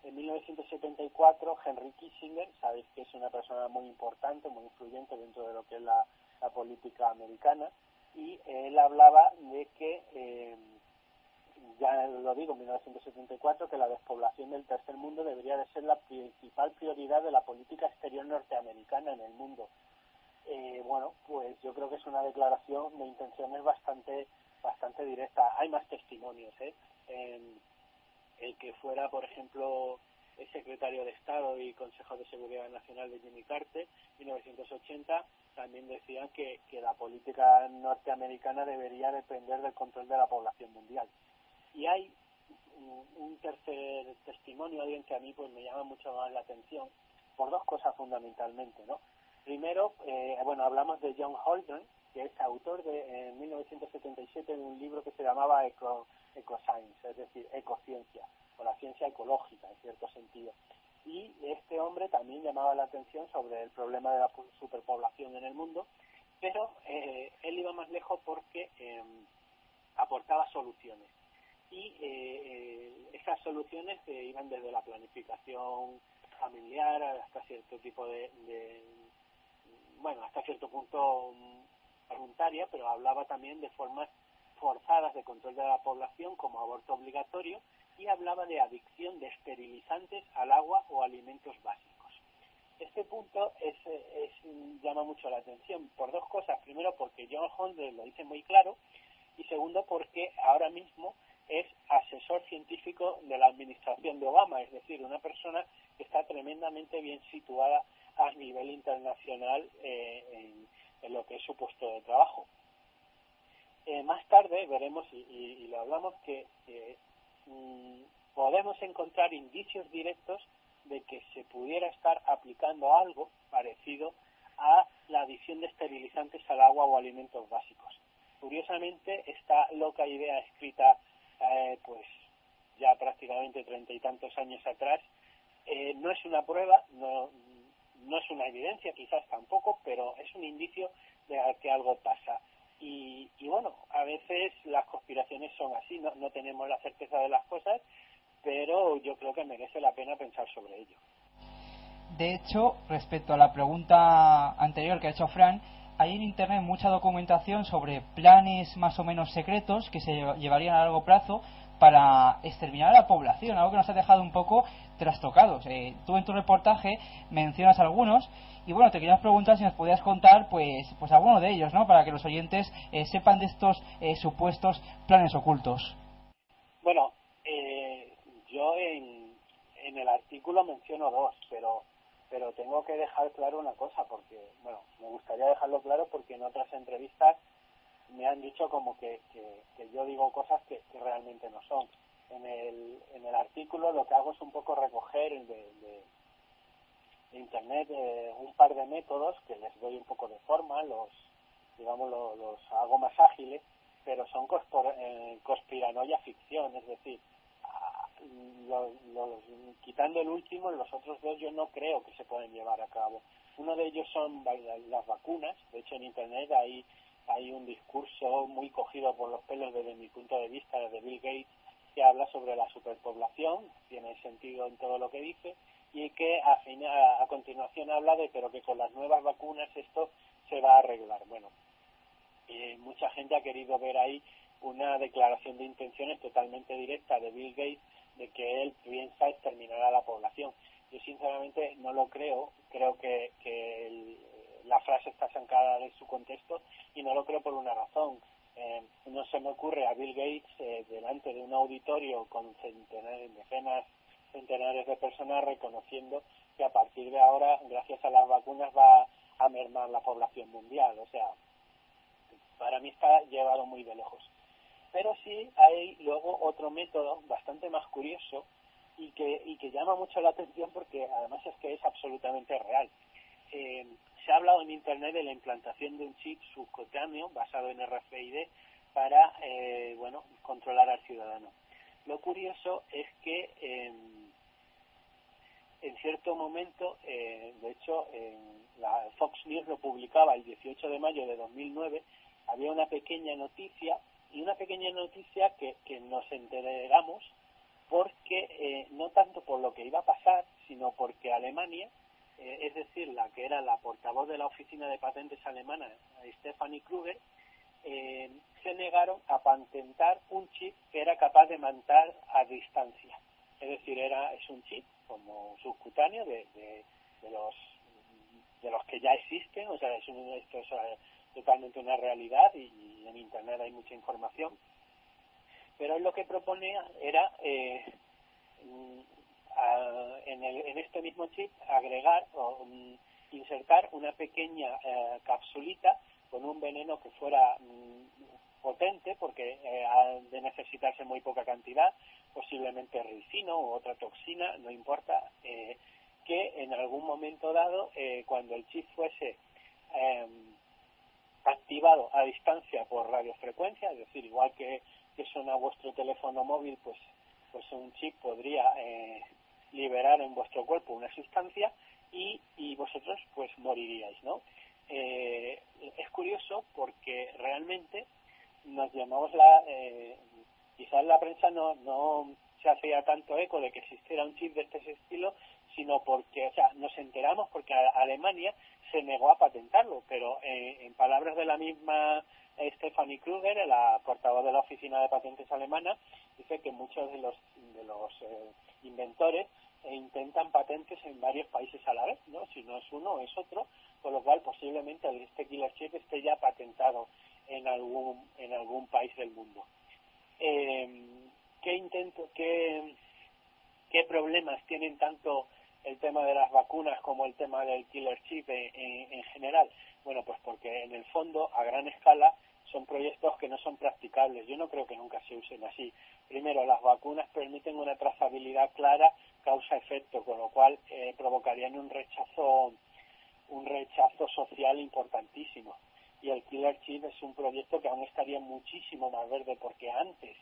en 1974 Henry Kissinger, sabéis que es una persona muy importante, muy influyente dentro de lo que es la, la política americana, y él hablaba de que eh, ya lo digo, en 1974, que la despoblación del tercer mundo debería de ser la principal prioridad de la política exterior norteamericana en el mundo. Eh, bueno, pues yo creo que es una declaración de intenciones bastante bastante directa. Hay más testimonios, ¿eh? el que fuera, por ejemplo, el secretario de Estado y Consejo de Seguridad Nacional de Jimmy Carter, 1980, también decían que, que la política norteamericana debería depender del control de la población mundial. Y hay un tercer testimonio, alguien que a mí pues me llama mucho más la atención, por dos cosas fundamentalmente, ¿no? Primero, eh, bueno, hablamos de John Holden, que es autor de, en 1977 de un libro que se llamaba Eco, Ecoscience, es decir, ecociencia, o la ciencia ecológica, en cierto sentido. Y este hombre también llamaba la atención sobre el problema de la superpoblación en el mundo, pero eh, él iba más lejos porque em, aportaba soluciones. Y eh, eh, esas soluciones iban desde la planificación familiar hasta cierto tipo de, de bueno, hasta cierto punto mm, voluntaria, pero hablaba también de formas forzadas de control de la población como aborto obligatorio y hablaba de adicción de esterilizantes al agua o alimentos básicos. Este punto es, llama mucho la atención por dos cosas. Primero, porque John Holder lo dice muy claro y segundo, porque ahora mismo es asesor científico de la administración de Obama, es decir, una persona que está tremendamente bien situada a nivel internacional eh, en, lo que es su puesto de trabajo. Eh, más tarde veremos, y, lo hablamos, que mm, podemos encontrar indicios directos de que se pudiera estar aplicando algo parecido a la adición de esterilizantes al agua o alimentos básicos. Curiosamente, esta loca idea escrita eh, pues ya prácticamente treinta y tantos años atrás eh, no es una prueba, no, no es una evidencia quizás tampoco, pero es un indicio de que algo pasa. Y, y bueno, a veces las conspiraciones son así, no, no tenemos la certeza de las cosas, pero yo creo que merece la pena pensar sobre ello. De hecho, respecto a la pregunta anterior que ha hecho Fran, hay en Internet mucha documentación sobre planes más o menos secretos que se llevarían a largo plazo para exterminar a la población, algo que nos ha dejado un poco trastocados. Eh, tú en tu reportaje mencionas algunos y bueno, te queríamos preguntar si nos podías contar pues, pues alguno de ellos, ¿no? Para que los oyentes eh, sepan de estos eh, supuestos planes ocultos. Bueno, eh, yo en, en el artículo menciono dos, pero pero tengo que dejar claro una cosa, porque, bueno, me gustaría dejarlo claro porque en otras entrevistas me han dicho como que, que, yo digo cosas que, realmente no son. En el, en el artículo lo que hago es un poco recoger de, de, internet eh, un par de métodos que les doy un poco de forma, los digamos los, hago más ágiles, pero son eh, conspiranoia ficción, es decir, los, quitando el último, los otros dos yo no creo que se pueden llevar a cabo. Uno de ellos son las vacunas, de hecho en Internet hay, hay un discurso muy cogido por los pelos desde mi punto de vista de Bill Gates que habla sobre la superpoblación, tiene sentido en todo lo que dice, y que a, a continuación habla de pero que con las nuevas vacunas esto se va a arreglar. Bueno, eh, mucha gente ha querido ver ahí una declaración de intenciones totalmente directa de Bill Gates de que él piensa exterminar a la población. Yo sinceramente no lo creo, creo que, que la frase está sacada de su contexto y no lo creo por una razón. Eh, no se me ocurre a Bill Gates eh, delante de un auditorio con decenas, centenares de personas reconociendo que a partir de ahora, gracias a las vacunas, va a mermar la población mundial. O sea, para mí está llevado muy de lejos. Pero sí hay luego otro método bastante más curioso y que, y que llama mucho la atención porque además es que es absolutamente real. Eh, se ha hablado en Internet de la implantación de un chip subcutáneo basado en RFID para eh, bueno controlar al ciudadano. Lo curioso es que em, en cierto momento, eh, de hecho, la Fox News lo publicaba el 18 de mayo de 2009, había una pequeña noticia y una pequeña noticia que, que nos enteramos porque eh, no tanto por lo que iba a pasar, sino porque Alemania, eh, es decir, la que era la portavoz de la oficina de patentes alemana, Stephanie Kruger, eh, se negaron a patentar un chip que era capaz de matar a distancia. Es decir, era es un chip como subcutáneo de, de, los de los que ya existen, o sea, es un, esto es eh, totalmente una realidad y, en internet hay mucha información. Pero lo que proponía era eh, en, el, en, este mismo chip agregar o mm, insertar una pequeña eh, capsulita con un veneno que fuera mm, potente porque eh, ha de necesitarse muy poca cantidad, posiblemente ricino u otra toxina, no importa, eh, que en algún momento dado, cuando el chip fuese em, activado a distancia por radiofrecuencia, es decir, igual que, que suena vuestro teléfono móvil, pues, pues un chip podría liberar en vuestro cuerpo una sustancia y, y vosotros pues moriríais, ¿no? Eh, es curioso porque realmente nos llamamos la, eh, quizás la prensa no, no se hacía tanto eco de que existiera un chip de este estilo, sino porque, o sea, nos enteramos porque Alemania se negó a patentarlo, pero eh, en palabras de la misma Stephanie Kruger, la portavoz de la Oficina de Patentes Alemana, dice que muchos de los, de los inventores e intentan patentes en varios países a la vez, ¿no? Si no es uno, es otro, con lo cual posiblemente este killer chip esté ya patentado en algún en algún país del mundo. Eh, ¿Qué intento, qué, qué problemas tienen tanto el tema de las vacunas como el tema del killer chip en, en general? Bueno, pues porque en el fondo, a gran escala, son proyectos que no son practicables. Yo no creo que nunca se usen así. Primero, las vacunas permiten una trazabilidad clara causa-efecto, con lo cual eh, provocarían un rechazo, un rechazo social importantísimo. Y el Killer Chip es un proyecto que aún estaría muchísimo más verde porque antes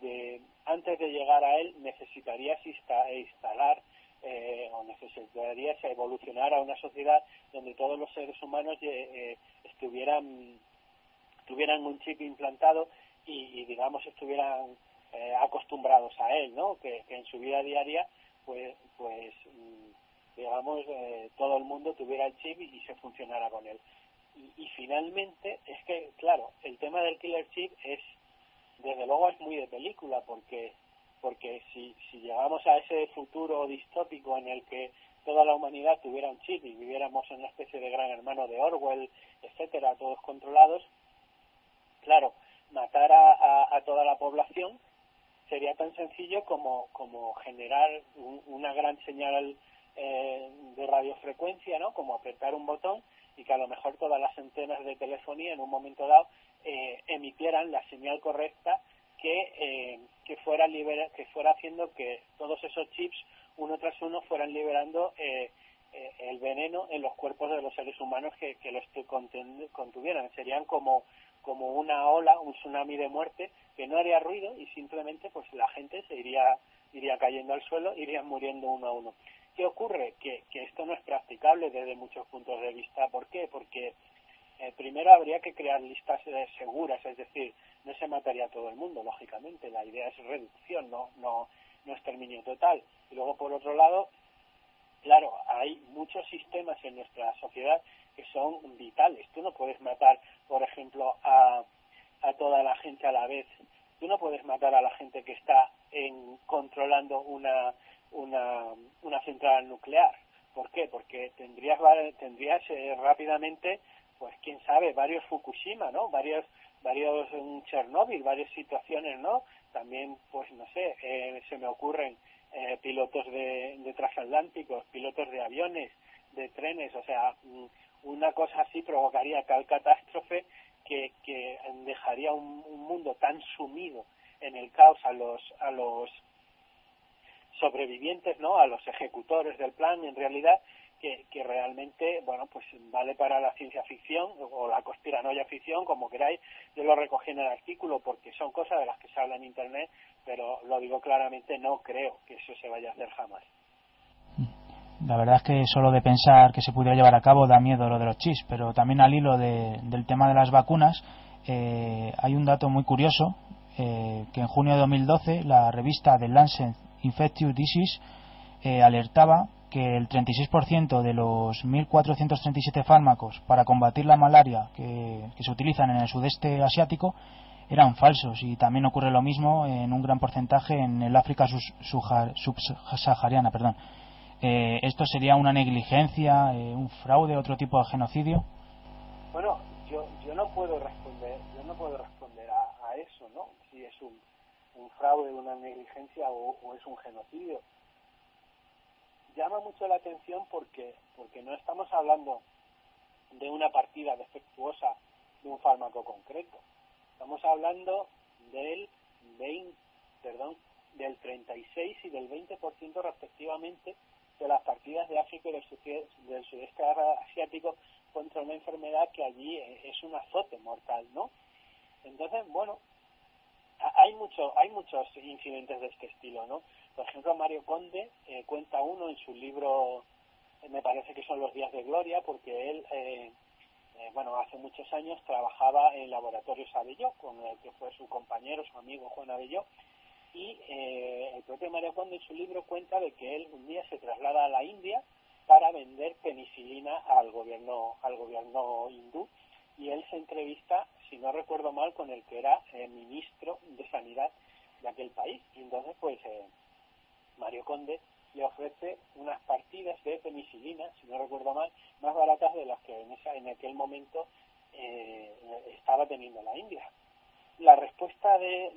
de antes de llegar a él necesitarías instalar eh, o necesitarías evolucionar a una sociedad donde todos los seres humanos eh, estuvieran tuvieran un chip implantado y, digamos estuvieran eh, acostumbrados a él, ¿no? Que, en su vida diaria, pues, pues mm, digamos, eh, todo el mundo tuviera el chip y, se funcionara con él. Y, finalmente, es que, claro, el tema del killer chip es, desde luego, es muy de película, porque porque si, si llegamos a ese futuro distópico en el que toda la humanidad tuviera un chip y viviéramos en una especie de gran hermano de Orwell, etcétera, todos controlados, Claro, matar a, toda la población sería tan sencillo como, como generar una gran señal eh, de radiofrecuencia, ¿no? Como apretar un botón y que a lo mejor todas las antenas de telefonía en un momento dado eh, emitieran la señal correcta que, eh, que fuera libera, que fuera haciendo que todos esos chips uno tras uno fueran liberando el veneno en los cuerpos de los seres humanos que, que los contuvieran. Serían como como una ola, un tsunami de muerte que no haría ruido y simplemente pues la gente se iría iría cayendo al suelo, irían muriendo uno a uno. ¿Qué ocurre? Que, que esto no es practicable desde muchos puntos de vista. ¿Por qué? Porque eh, primero habría que crear listas seguras, es decir, no se mataría a todo el mundo, lógicamente. La idea es reducción, no, no, no exterminio total. Y luego, por otro lado, claro, hay muchos sistemas en nuestra sociedad que son vitales. Tú no puedes matar, por ejemplo, a, a toda la gente a la vez. Tú no puedes matar a la gente que está en, controlando una, una, una central nuclear. ¿Por qué? Porque tendrías, tendrías eh, rápidamente, pues quién sabe, varios Fukushima, ¿no? Varios, varios Chernobyl, varias situaciones, ¿no? También, pues no sé, eh, se me ocurren eh, pilotos de, de transatlánticos, pilotos de aviones, de trenes, o sea, mm, una cosa así provocaría tal catástrofe que, que dejaría un, mundo tan sumido en el caos a los a los sobrevivientes, ¿no? A los ejecutores del plan, en realidad, que, que realmente, bueno, pues vale para la ciencia ficción o la conspiranoia ficción, como queráis. Yo lo recogí en el artículo porque son cosas de las que se habla en Internet, pero lo digo claramente, no creo que eso se vaya a hacer jamás. La verdad es que solo de pensar que se pudiera llevar a cabo da miedo lo de los chips, pero también al hilo del tema de las vacunas eh, hay un dato muy curioso eh, que en junio de 2012 la revista The Lancet Infectious Disease eh, alertaba que el 36% de los 1.437 fármacos para combatir la malaria que, se utilizan en el sudeste asiático eran falsos y también ocurre lo mismo en un gran porcentaje en el África subsahariana. Perdón. Eh, ¿Esto sería una negligencia, eh, un fraude, otro tipo de genocidio? Bueno, yo, yo no puedo responder, yo no puedo responder a, eso, ¿no? Si es un, un fraude, una negligencia o es un genocidio llama mucho la atención porque, porque no estamos hablando de una partida defectuosa de un fármaco concreto. Estamos hablando del 20, perdón, del 36 y del 20% respectivamente de las partidas de África y del, del sudeste asiático contra una enfermedad que allí es un azote mortal, ¿no? Entonces, bueno, hay mucho, hay muchos incidentes de este estilo, ¿no? Por ejemplo, Mario Conde eh, cuenta uno en su libro, eh, me parece que son los días de gloria, porque él, eh, bueno, hace muchos años trabajaba en Laboratorios Abelló, con el que fue su compañero, su amigo Juan Abelló, y el propio Mario Conde en su libro cuenta de que él un día se traslada a la India para vender penicilina al gobierno, al gobierno hindú, y él se entrevista, si no recuerdo mal, con el que era ministro de Sanidad de aquel país. Y entonces, pues, Mario Conde le ofrece unas partidas de penicilina, si no recuerdo mal, más baratas de las que en, esa, en aquel momento eh, estaba teniendo la India. La respuesta de,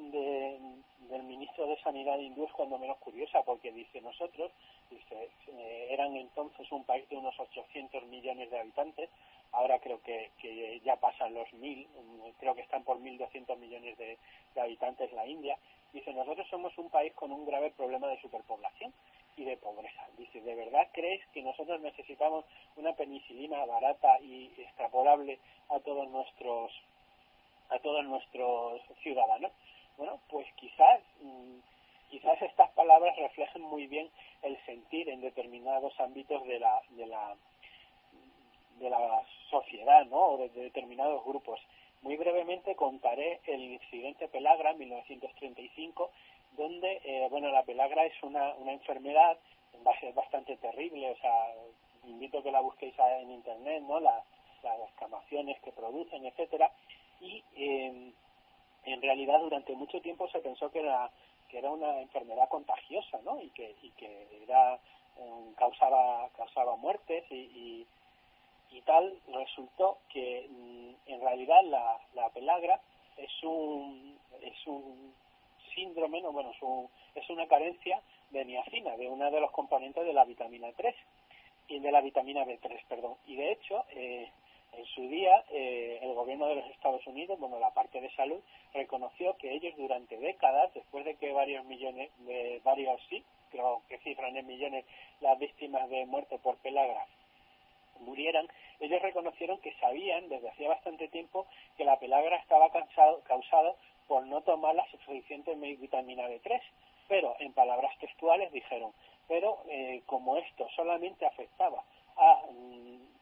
del ministro de Sanidad hindú es cuando menos curiosa, porque dice nosotros, dice, eh, eran entonces un país de unos 800 millones de habitantes, ahora creo que, que ya pasan los mil, creo que están por 1.200 millones de habitantes la India, Dice, nosotros somos un país con un grave problema de superpoblación y de pobreza. Dice, ¿de verdad crees que nosotros necesitamos una penicilina barata y extrapolable a todos nuestros a todos nuestros ciudadanos? Bueno, pues quizás mm, quizás estas palabras reflejen muy bien el sentir en determinados ámbitos de la de la de la sociedad, ¿no? O de determinados grupos. Muy brevemente contaré el incidente Pelagra en 1935, donde, eh, bueno, la pelagra es una, una enfermedad bastante terrible, o sea, invito a que la busquéis en internet, ¿no? Las, las escamaciones que producen, etcétera, y em, en realidad durante mucho tiempo se pensó que era que era una enfermedad contagiosa, ¿no? Y que y que era em, causaba causaba muertes y y tal, resultó que mm, en realidad la, la pelagra es un, es un síndrome, no, bueno, es, es una carencia de niacina, de una de los componentes de la vitamina 3 y de la vitamina B3, perdón. Y de hecho, eh, en su día, eh, el gobierno de los Estados Unidos, bueno, la parte de salud, reconoció que ellos durante décadas, después de que varios millones, de varios sí, creo que cifran en millones las víctimas de muerte por pelagra murieran, ellos reconocieron que sabían desde hacía bastante tiempo que la pelagra estaba causado, por no tomar la suficiente vitamina B3, pero en palabras textuales dijeron, pero eh, como esto solamente afectaba a, mm,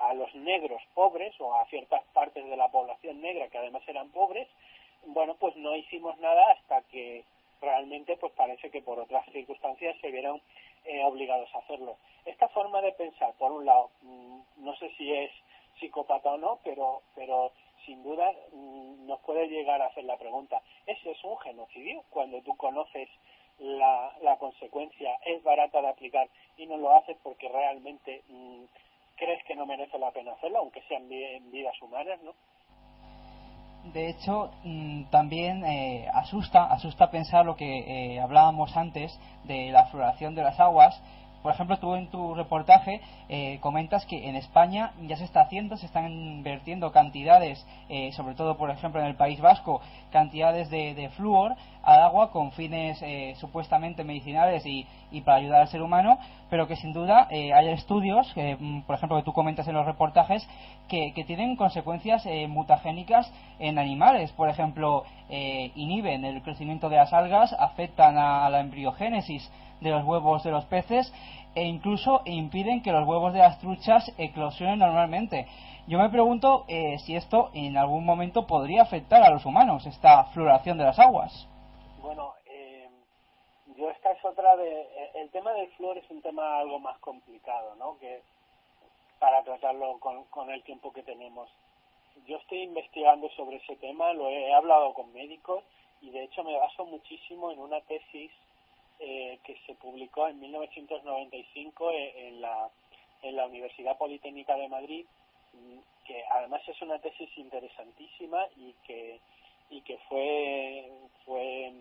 a los negros pobres o a ciertas partes de la población negra que además eran pobres, bueno, pues no hicimos nada hasta que realmente pues parece que por otras circunstancias se vieron eh, obligados a hacerlo. Esta forma de pensar, por un lado, mm, no sé si es psicópata o no, pero, pero sin duda mm, nos puede llegar a hacer la pregunta, ¿ese es un genocidio? Cuando tú conoces la, la consecuencia, es barata de aplicar y no lo haces porque realmente mm, crees que no merece la pena hacerlo, aunque sean vidas humanas, ¿no? de hecho, mm, también eh, asusta, asusta pensar lo que eh, hablábamos antes de la floración de las aguas. Por ejemplo, tú en tu reportaje eh, comentas que en España ya se está haciendo, se están invirtiendo cantidades, sobre todo, por ejemplo, en el País Vasco, cantidades de, de flúor al agua con fines supuestamente medicinales y, para ayudar al ser humano, pero que sin duda hay estudios, mm, por ejemplo, que tú comentas en los reportajes, que, tienen consecuencias eh, mutagénicas en animales. Por ejemplo, eh, inhiben el crecimiento de las algas, afectan a, la embriogénesis de los huevos de los peces e incluso impiden que los huevos de las truchas eclosionen normalmente. Yo me pregunto eh, si esto en algún momento podría afectar a los humanos, esta floración de las aguas. Bueno, yo estas es otra de... Eh, el tema del flúor es un tema algo más complicado, ¿no? Que para tratarlo con el tiempo que tenemos. Yo estoy investigando sobre ese tema, lo he, hablado con médicos y de hecho me baso muchísimo en una tesis eh, que se publicó en 1995 eh, en la, en la Universidad Politécnica de Madrid, mm, que además es una tesis interesantísima y que, y que fue, fue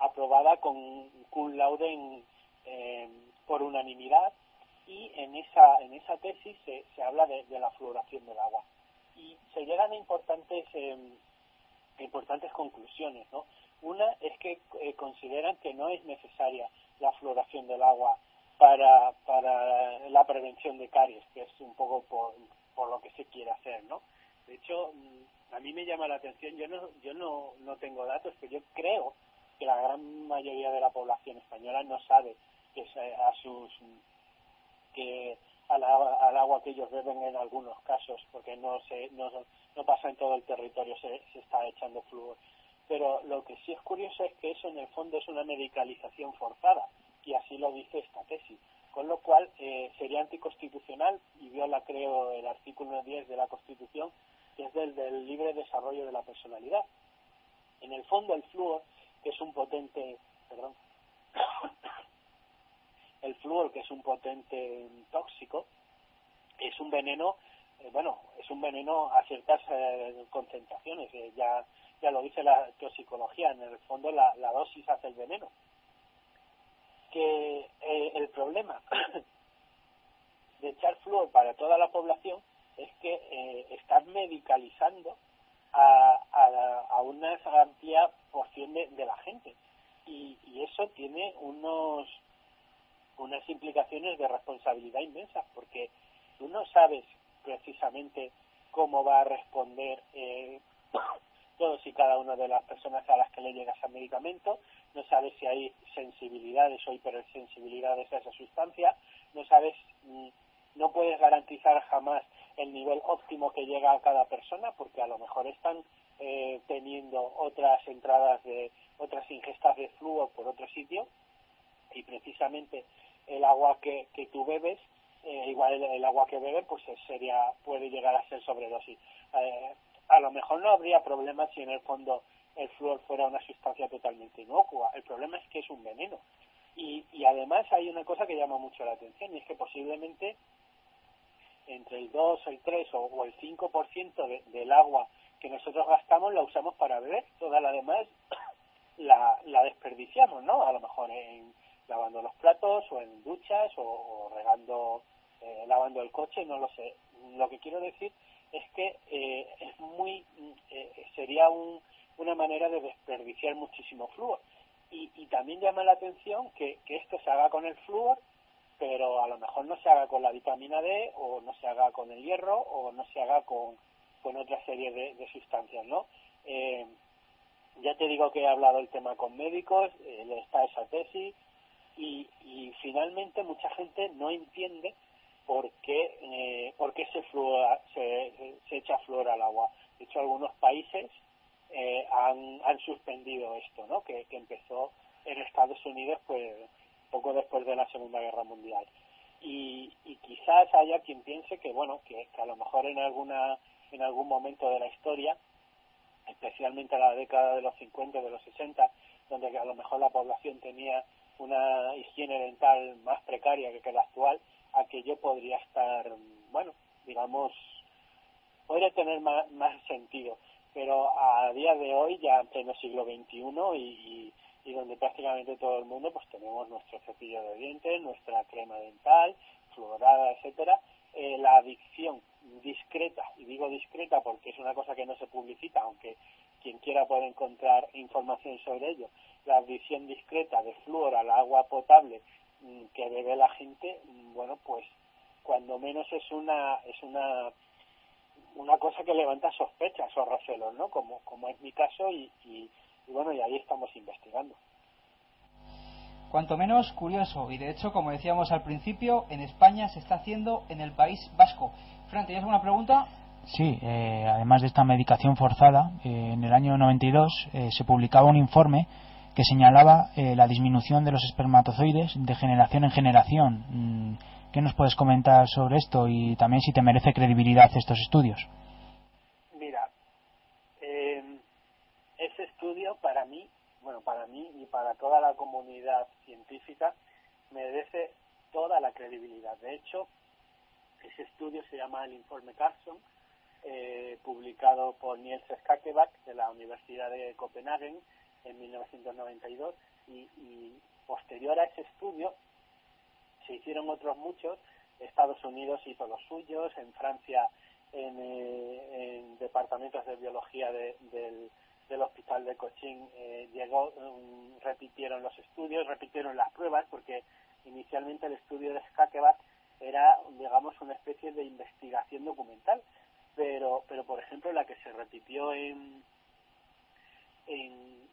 aprobada con cum laude eh, por unanimidad. Y en esa en esa tesis se, se habla de, la fluoración del agua. Y se llegan a importantes eh, importantes conclusiones no una es que eh, consideran que no es necesaria la fluoración del agua para para la prevención de caries que es un poco por, por lo que se quiere hacer no de hecho mm, a mí me llama la atención yo no yo no no tengo datos pero yo creo que la gran mayoría de la población española no sabe que a sus que al, al, agua que ellos beben en algunos casos, porque no se no, no pasa en todo el territorio, se, se está echando flúor. Pero lo que sí es curioso es que eso en el fondo es una medicalización forzada, y así lo dice esta tesis. Con lo cual eh, sería anticonstitucional y viola, creo, el artículo 10 de la Constitución, que es del, libre desarrollo de la personalidad. En el fondo, el flúor que es un potente, perdón, [coughs] el flúor, que es un potente tóxico, es un veneno, eh, bueno, es un veneno a ciertas eh, concentraciones, eh, ya, ya lo dice la toxicología, en el fondo la, dosis hace el veneno. Que el problema [coughs] de echar flúor para toda la población es que estás medicalizando a, a, una amplia porción de, la gente. Y, eso tiene unos unas implicaciones de responsabilidad inmensas, porque tú no sabes precisamente cómo va a responder eh, todos y cada una de las personas a las que le llega ese medicamento, no sabes si hay sensibilidades o hipersensibilidades a esa sustancia, no sabes, mm, no puedes garantizar jamás el nivel óptimo que llega a cada persona, porque a lo mejor están eh, teniendo otras entradas de otras ingestas de flúor por otro sitio. Y precisamente el agua que, que tú bebes eh, igual el, agua que bebe pues sería puede llegar a ser sobredosis. Eh, a lo mejor no habría problema si en el fondo el flúor fuera una sustancia totalmente inocua el problema es que es un veneno y, y además hay una cosa que llama mucho la atención y es que posiblemente entre el 2, el 3 o, el 5% de, del agua que nosotros gastamos la usamos para beber, toda la demás [coughs] la, la desperdiciamos, ¿no? A lo mejor en lavando los platos o en duchas o, regando, eh, lavando el coche, no lo sé. Lo que quiero decir es que eh, es muy, eh, sería un, una manera de desperdiciar muchísimo flúor. Y, y también llama la atención que, que esto se haga con el flúor pero a lo mejor no se haga con la vitamina D o no se haga con el hierro o no se haga con, con otra serie de, sustancias, ¿no? Eh, ya te digo que he hablado el tema con médicos, eh, está esa tesis y, y finalmente mucha gente no entiende por qué, eh, por qué se, se, se, echa flúor al agua. De hecho, algunos países eh, han, suspendido esto, ¿no? Que, que empezó en Estados Unidos, pues poco después de la Segunda Guerra Mundial. Y, y quizás haya quien piense que, bueno, que, a lo mejor en alguna en algún momento de la historia, especialmente en la década de los 50, de los 60, donde a lo mejor la población tenía una higiene dental más precaria que, la actual, aquello podría estar, bueno, digamos, podría tener más, más sentido. Pero a día de hoy, ya en pleno siglo XXI y, y donde prácticamente todo el mundo pues tenemos nuestro cepillo de dientes, nuestra crema dental, fluorada, etcétera, eh, la adicción discreta, y digo discreta porque es una cosa que no se publicita, aunque quien quiera puede encontrar información sobre ello, la adicción discreta de flúor al agua potable que bebe la gente, bueno, pues cuando menos es una es una una cosa que levanta sospechas o recelos, ¿no? Como como es mi caso y, y y bueno, y ahí estamos investigando. Cuanto menos curioso, y de hecho, como decíamos al principio, en España se está haciendo en el País Vasco. Fran, ¿tienes alguna pregunta? Sí, eh, además de esta medicación forzada, eh, en el año 92 eh, se publicaba un informe que señalaba eh, la disminución de los espermatozoides de generación en generación. Mm, ¿Qué nos puedes comentar sobre esto y también si te merece credibilidad estos estudios? Mira, em, ese estudio para mí, bueno, para mí y para toda la comunidad científica merece toda la credibilidad. De hecho, ese estudio se llama el informe Carson, eh, publicado por Niels Skakeback de la Universidad de Copenhague en 1992 y, y posterior a ese estudio se hicieron otros muchos. Estados Unidos hizo los suyos, en Francia en, eh, departamentos de biología del, hospital de Cochin eh, llegó, um, repitieron los estudios, repitieron las pruebas, porque inicialmente el estudio de Skakebat era, digamos, una especie de investigación documental, pero, pero por ejemplo, la que se repitió en, en,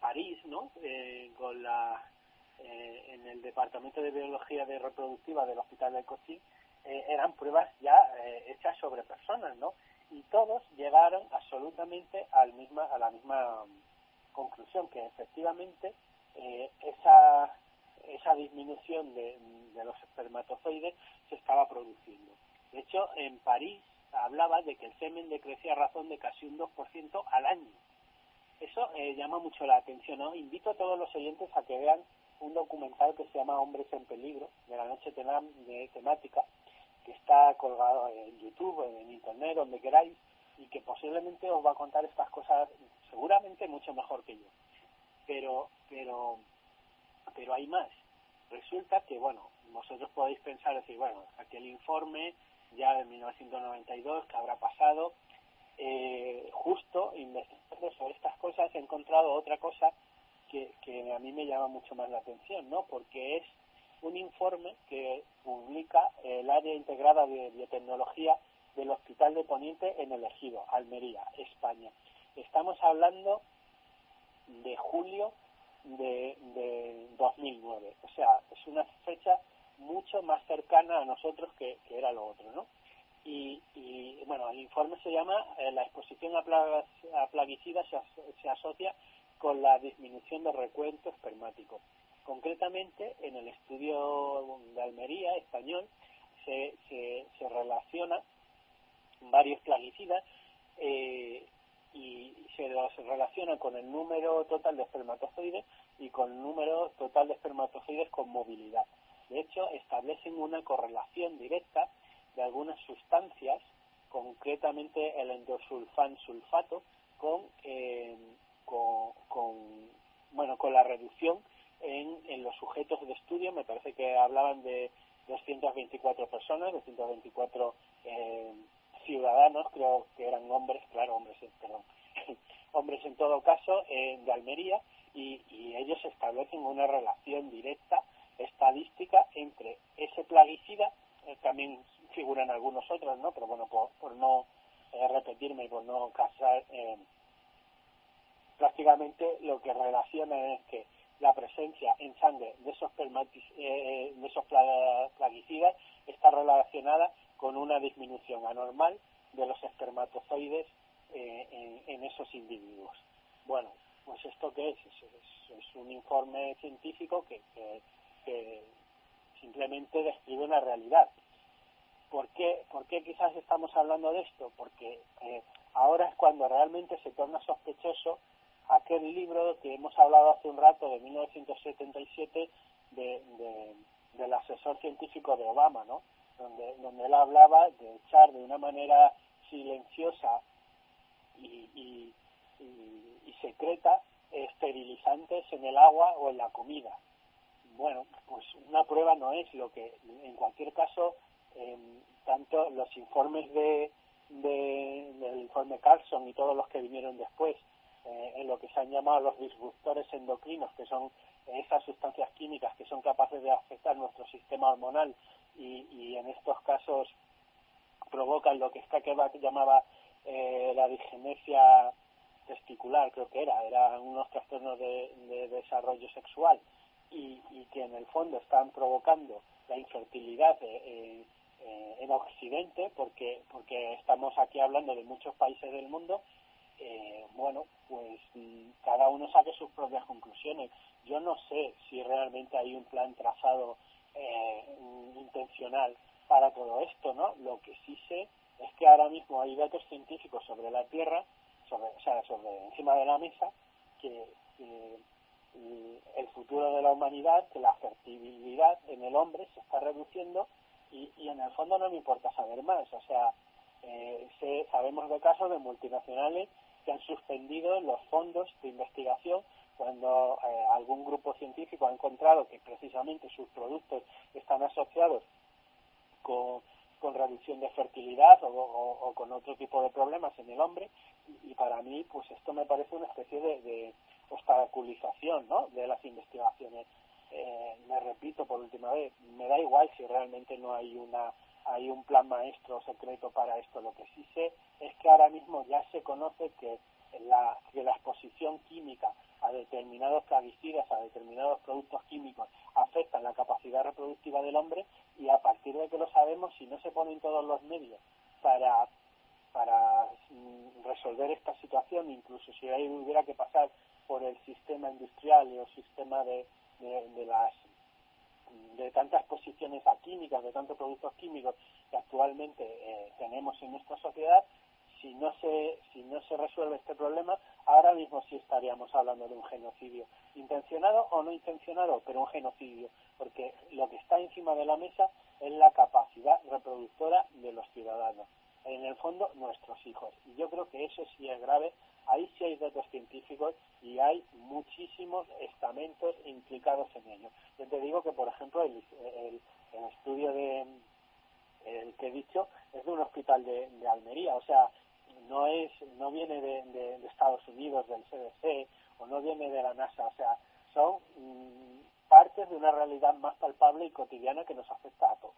París, ¿no? Eh, con la eh, en el Departamento de Biología de Reproductiva del Hospital de Cochin eh, eran pruebas ya eh, hechas sobre personas, ¿no? Y todos llegaron absolutamente al misma, a la misma conclusión, que efectivamente esa, esa disminución de, de los espermatozoides se estaba produciendo. De hecho, en París hablaba de que el semen decrecía a razón de casi un 2% al año. Eso llama mucho la atención, ¿no? Invito a todos los oyentes a que vean un documental que se llama Hombres en Peligro, de la noche de temática, que está colgado en YouTube, en Internet, donde queráis, y que posiblemente os va a contar estas cosas seguramente mucho mejor que yo. Pero, pero, pero hay más. Resulta que, bueno, vosotros podéis pensar, decir, bueno, aquel informe ya de 1992 que habrá pasado, eh, justo investigando sobre estas cosas he encontrado otra cosa que, a mí me llama mucho más la atención, ¿no? Porque es un informe que publica el área integrada de biotecnología del Hospital de Poniente en el Ejido, Almería, España. Estamos hablando de julio de, de 2009, o sea, es una fecha mucho más cercana a nosotros que, era lo otro, ¿no? Y, bueno, el informe se llama eh, La exposición a, plagas, a plaguicidas se, se asocia con la disminución del recuento espermático. Concretamente, en el estudio de Almería español se, se, relaciona varios plaguicidas eh, y se los relaciona con el número total de espermatozoides y con el número total de espermatozoides con movilidad. De hecho, establecen una correlación directa de algunas sustancias, concretamente el endosulfán sulfato, con eh, con, bueno con la reducción en, en los sujetos de estudio. Me parece que hablaban de 224 personas 224 eh, ciudadanos creo que eran hombres claro hombres eh, perdón [laughs] hombres en todo caso eh, de Almería y, ellos establecen una relación directa estadística entre ese plaguicida también figuran algunos otros no pero bueno por, no repetirme y por no casar prácticamente lo que relaciona es que la presencia en sangre de esos, eh, de esos plaguicidas está relacionada con una disminución anormal de los espermatozoides eh, en, esos individuos. Bueno, pues esto qué es? Es, un informe científico que, simplemente describe una realidad. ¿Por qué, ¿Por qué quizás estamos hablando de esto? Porque eh, ahora es cuando realmente se torna sospechoso aquel libro que hemos hablado hace un rato de 1977 de, del asesor científico de Obama, ¿no? Donde, donde él hablaba de echar de una manera silenciosa y, y, y, secreta esterilizantes en el agua o en la comida. Bueno, pues una prueba no es lo que, en cualquier caso, tanto los informes de, de, del informe Carlson y todos los que vinieron después, eh, en lo que se han llamado los disruptores endocrinos, que son esas sustancias químicas que son capaces de afectar nuestro sistema hormonal y, en estos casos provocan lo que Skakeback llamaba eh, la disgenesia testicular, creo que era, eran unos trastornos de, desarrollo sexual y, que en el fondo están provocando la infertilidad eh, en Occidente, porque, porque estamos aquí hablando de muchos países del mundo eh, bueno, pues cada uno saque sus propias conclusiones. Yo no sé si realmente hay un plan trazado eh, intencional para todo esto, ¿no? Lo que sí sé es que ahora mismo hay datos científicos sobre la Tierra, sobre, o sea, sobre encima de la mesa, que, el futuro de la humanidad, que la fertilidad en el hombre se está reduciendo y, y en el fondo no me importa saber más. O sea, eh, sabemos de casos de multinacionales que han suspendido los fondos de investigación cuando eh, algún grupo científico ha encontrado que precisamente sus productos están asociados con, reducción de fertilidad o, con otro tipo de problemas en el hombre y, para mí pues esto me parece una especie de, obstaculización ¿no? de las investigaciones eh, me repito por última vez me da igual si realmente no hay una hay un plan maestro secreto para esto. Lo que sí sé es que ahora mismo ya se conoce que la, que la exposición química a determinados plaguicidas, a determinados productos químicos, afectan la capacidad reproductiva del hombre y a partir de que lo sabemos, si no se ponen todos los medios para, para mm, resolver esta situación, incluso si ahí hubiera que pasar por el sistema industrial el sistema de, de las de tantas posiciones a químicas, de tantos productos químicos que actualmente eh, tenemos en nuestra sociedad, si no se si no se resuelve este problema, ahora mismo sí estaríamos hablando de un genocidio, intencionado o no intencionado, pero un genocidio, porque lo que está encima de la mesa es la capacidad reproductora de los ciudadanos, en el fondo nuestros hijos. Y yo creo que eso sí es grave ahí sí hay datos científicos y hay muchísimos estamentos implicados en ello. Yo te digo que, por ejemplo, el, estudio de el que he dicho es de un hospital de, Almería, o sea, no es no viene de, Estados Unidos, del CDC, o no viene de la NASA, o sea, son mm, partes de una realidad más palpable y cotidiana que nos afecta a todos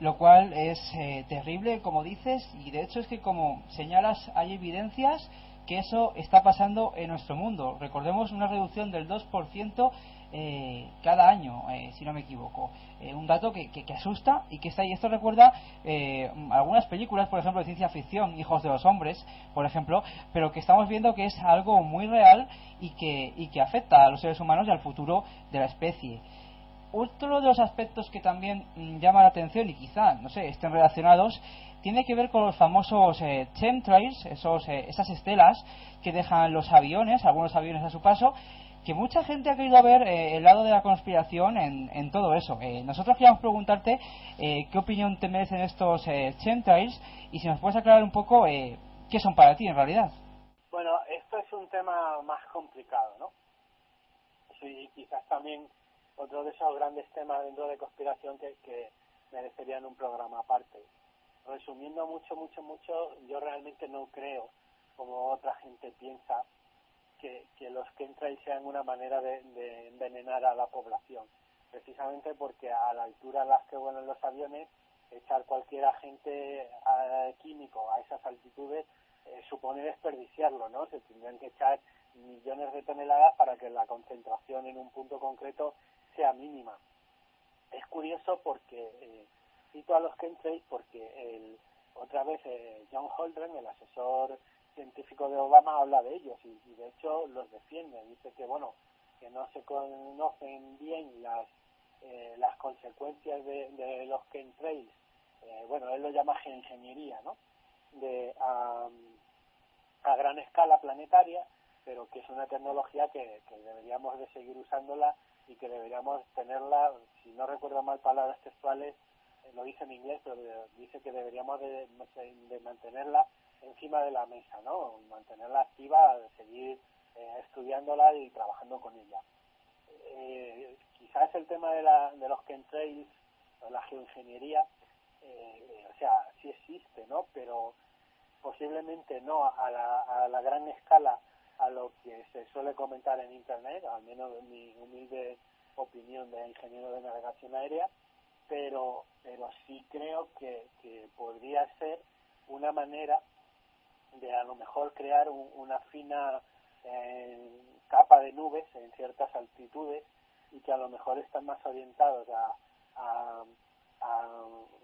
lo cual es eh, terrible, como dices, y de hecho es que, como señalas, hay evidencias que eso está pasando en nuestro mundo. Recordemos una reducción del 2% eh, cada año, eh, si no me equivoco. un dato que, que, asusta y que está ahí. Esto recuerda algunas películas, por ejemplo, de ciencia ficción, Hijos de los Hombres, por ejemplo, pero que estamos viendo que es algo muy real y que, y que afecta a los seres humanos y al futuro de la especie otro de los aspectos que también mm, llama la atención y quizá, no sé, estén relacionados, tiene que ver con los famosos eh, chemtrails, esos, eh, esas estelas que dejan los aviones, algunos aviones a su paso, que mucha gente ha querido ver eh, el lado de la conspiración en, todo eso. nosotros queríamos preguntarte qué opinión te merecen estos chemtrails y si nos puedes aclarar un poco qué son para ti en realidad. Bueno, esto es un tema más complicado, ¿no? Sí, quizás también otro de esos grandes temas dentro de conspiración que, que merecerían un programa aparte. Resumiendo mucho, mucho, mucho, yo realmente no creo, como otra gente piensa, que, que los sean una manera de, envenenar a la población. Precisamente porque a la altura a las que vuelan los aviones, echar cualquier agente eh, químico a esas altitudes eh, supone desperdiciarlo, ¿no? Se tendrían que echar millones de toneladas para que la concentración en un punto concreto sea mínima. Es curioso porque eh, cito a los chemtrails porque el, otra vez eh, John Holdren, el asesor científico de Obama, habla de ellos y, de hecho los defiende. Dice que bueno que no se conocen bien las eh, las consecuencias de, de los chemtrails. Eh, bueno, él lo llama geoingeniería, ¿no? De a, a gran escala planetaria, pero que es una tecnología que, que deberíamos de seguir usándola y que deberíamos tenerla, si no recuerdo mal palabras textuales, eh, lo dice en inglés, pero dice que deberíamos de, mantenerla encima de la mesa, ¿no? Mantenerla activa, seguir eh, estudiándola y trabajando con ella. Eh, quizás el tema de, la, de los chemtrails, o la geoingeniería, eh, o sea, sí existe, ¿no? Pero posiblemente no a la, a la gran escala a lo que se suele comentar en Internet, al menos en mi humilde opinión de ingeniero de navegación aérea, pero, pero sí creo que, que podría ser una manera de a lo mejor crear una fina eh, capa de nubes en ciertas altitudes y que a lo mejor están más orientados a, a,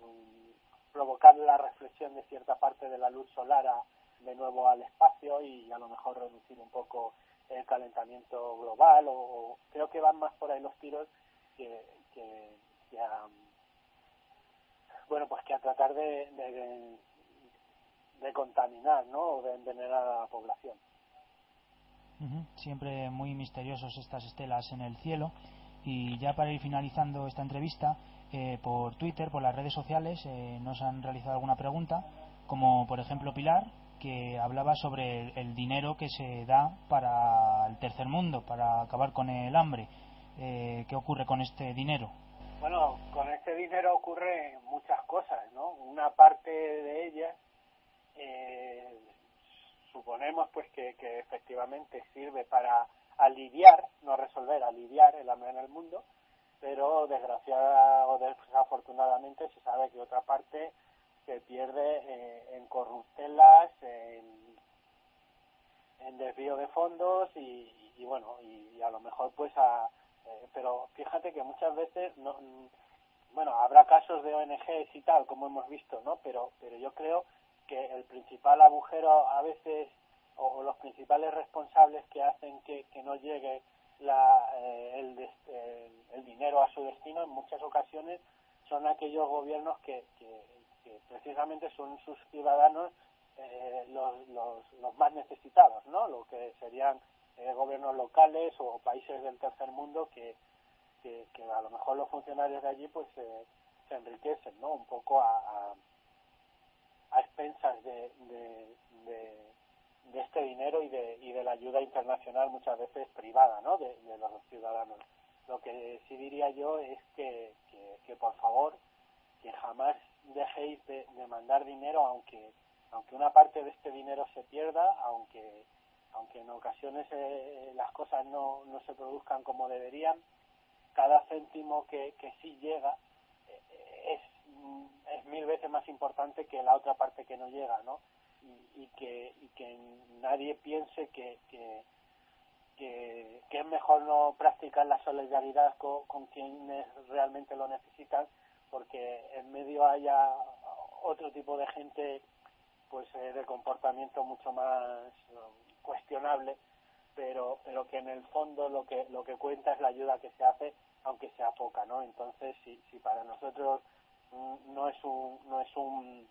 um, provocar la reflexión de cierta parte de la luz solar a, de nuevo al espacio y a lo mejor reducir un poco el calentamiento global o, creo que van más por ahí los tiros que, que, a bueno pues que a tratar de, de, de contaminar ¿no? o de envenenar a la población. Siempre muy misteriosos estas estelas en el cielo. Y ya para ir finalizando esta entrevista eh, por Twitter por las redes sociales eh, nos han realizado alguna pregunta como por ejemplo Pilar que hablaba sobre el, dinero que se da para el tercer mundo, para acabar con el hambre. Eh, ¿Qué ocurre con este dinero? Bueno, con este dinero ocurre muchas cosas, ¿no? Una parte de ellas eh, suponemos pues que, que efectivamente sirve para aliviar, no resolver, aliviar el hambre en el mundo, pero desgraciada o desafortunadamente se sabe que otra parte se pierde eh, en corruptelas, en, desvío de fondos y, bueno, y, a lo mejor pues a... Eh, pero fíjate que muchas veces, no, bueno, habrá casos de ONGs y tal, como hemos visto, ¿no? Pero, pero yo creo que el principal agujero a veces, o, los principales responsables que hacen que, que no llegue la, eh, el, el, dinero a su destino en muchas ocasiones son aquellos gobiernos que, que, que precisamente son sus ciudadanos eh, los, los, los, más necesitados, ¿no? Lo que serían eh, gobiernos locales o países del tercer mundo que, que, a lo mejor los funcionarios de allí pues se enriquecen, ¿no? Un poco a, a, expensas de, de, de, este dinero y de, y de la ayuda internacional muchas veces privada, ¿no? De, los ciudadanos. Lo que sí diría yo es que, que, que por favor que jamás dejéis de, mandar dinero aunque aunque una parte de este dinero se pierda aunque aunque en ocasiones eh, las cosas no, no se produzcan como deberían cada céntimo que, que sí llega eh, es, es mil veces más importante que la otra parte que no llega no y, y que y que nadie piense que, que que, es mejor no practicar la solidaridad con, con quienes realmente lo necesitan porque en medio haya otro tipo de gente pues eh, de comportamiento mucho más cuestionable pero pero que en el fondo lo que lo que cuenta es la ayuda que se hace aunque sea poca no entonces si si para nosotros mm, no es un no es un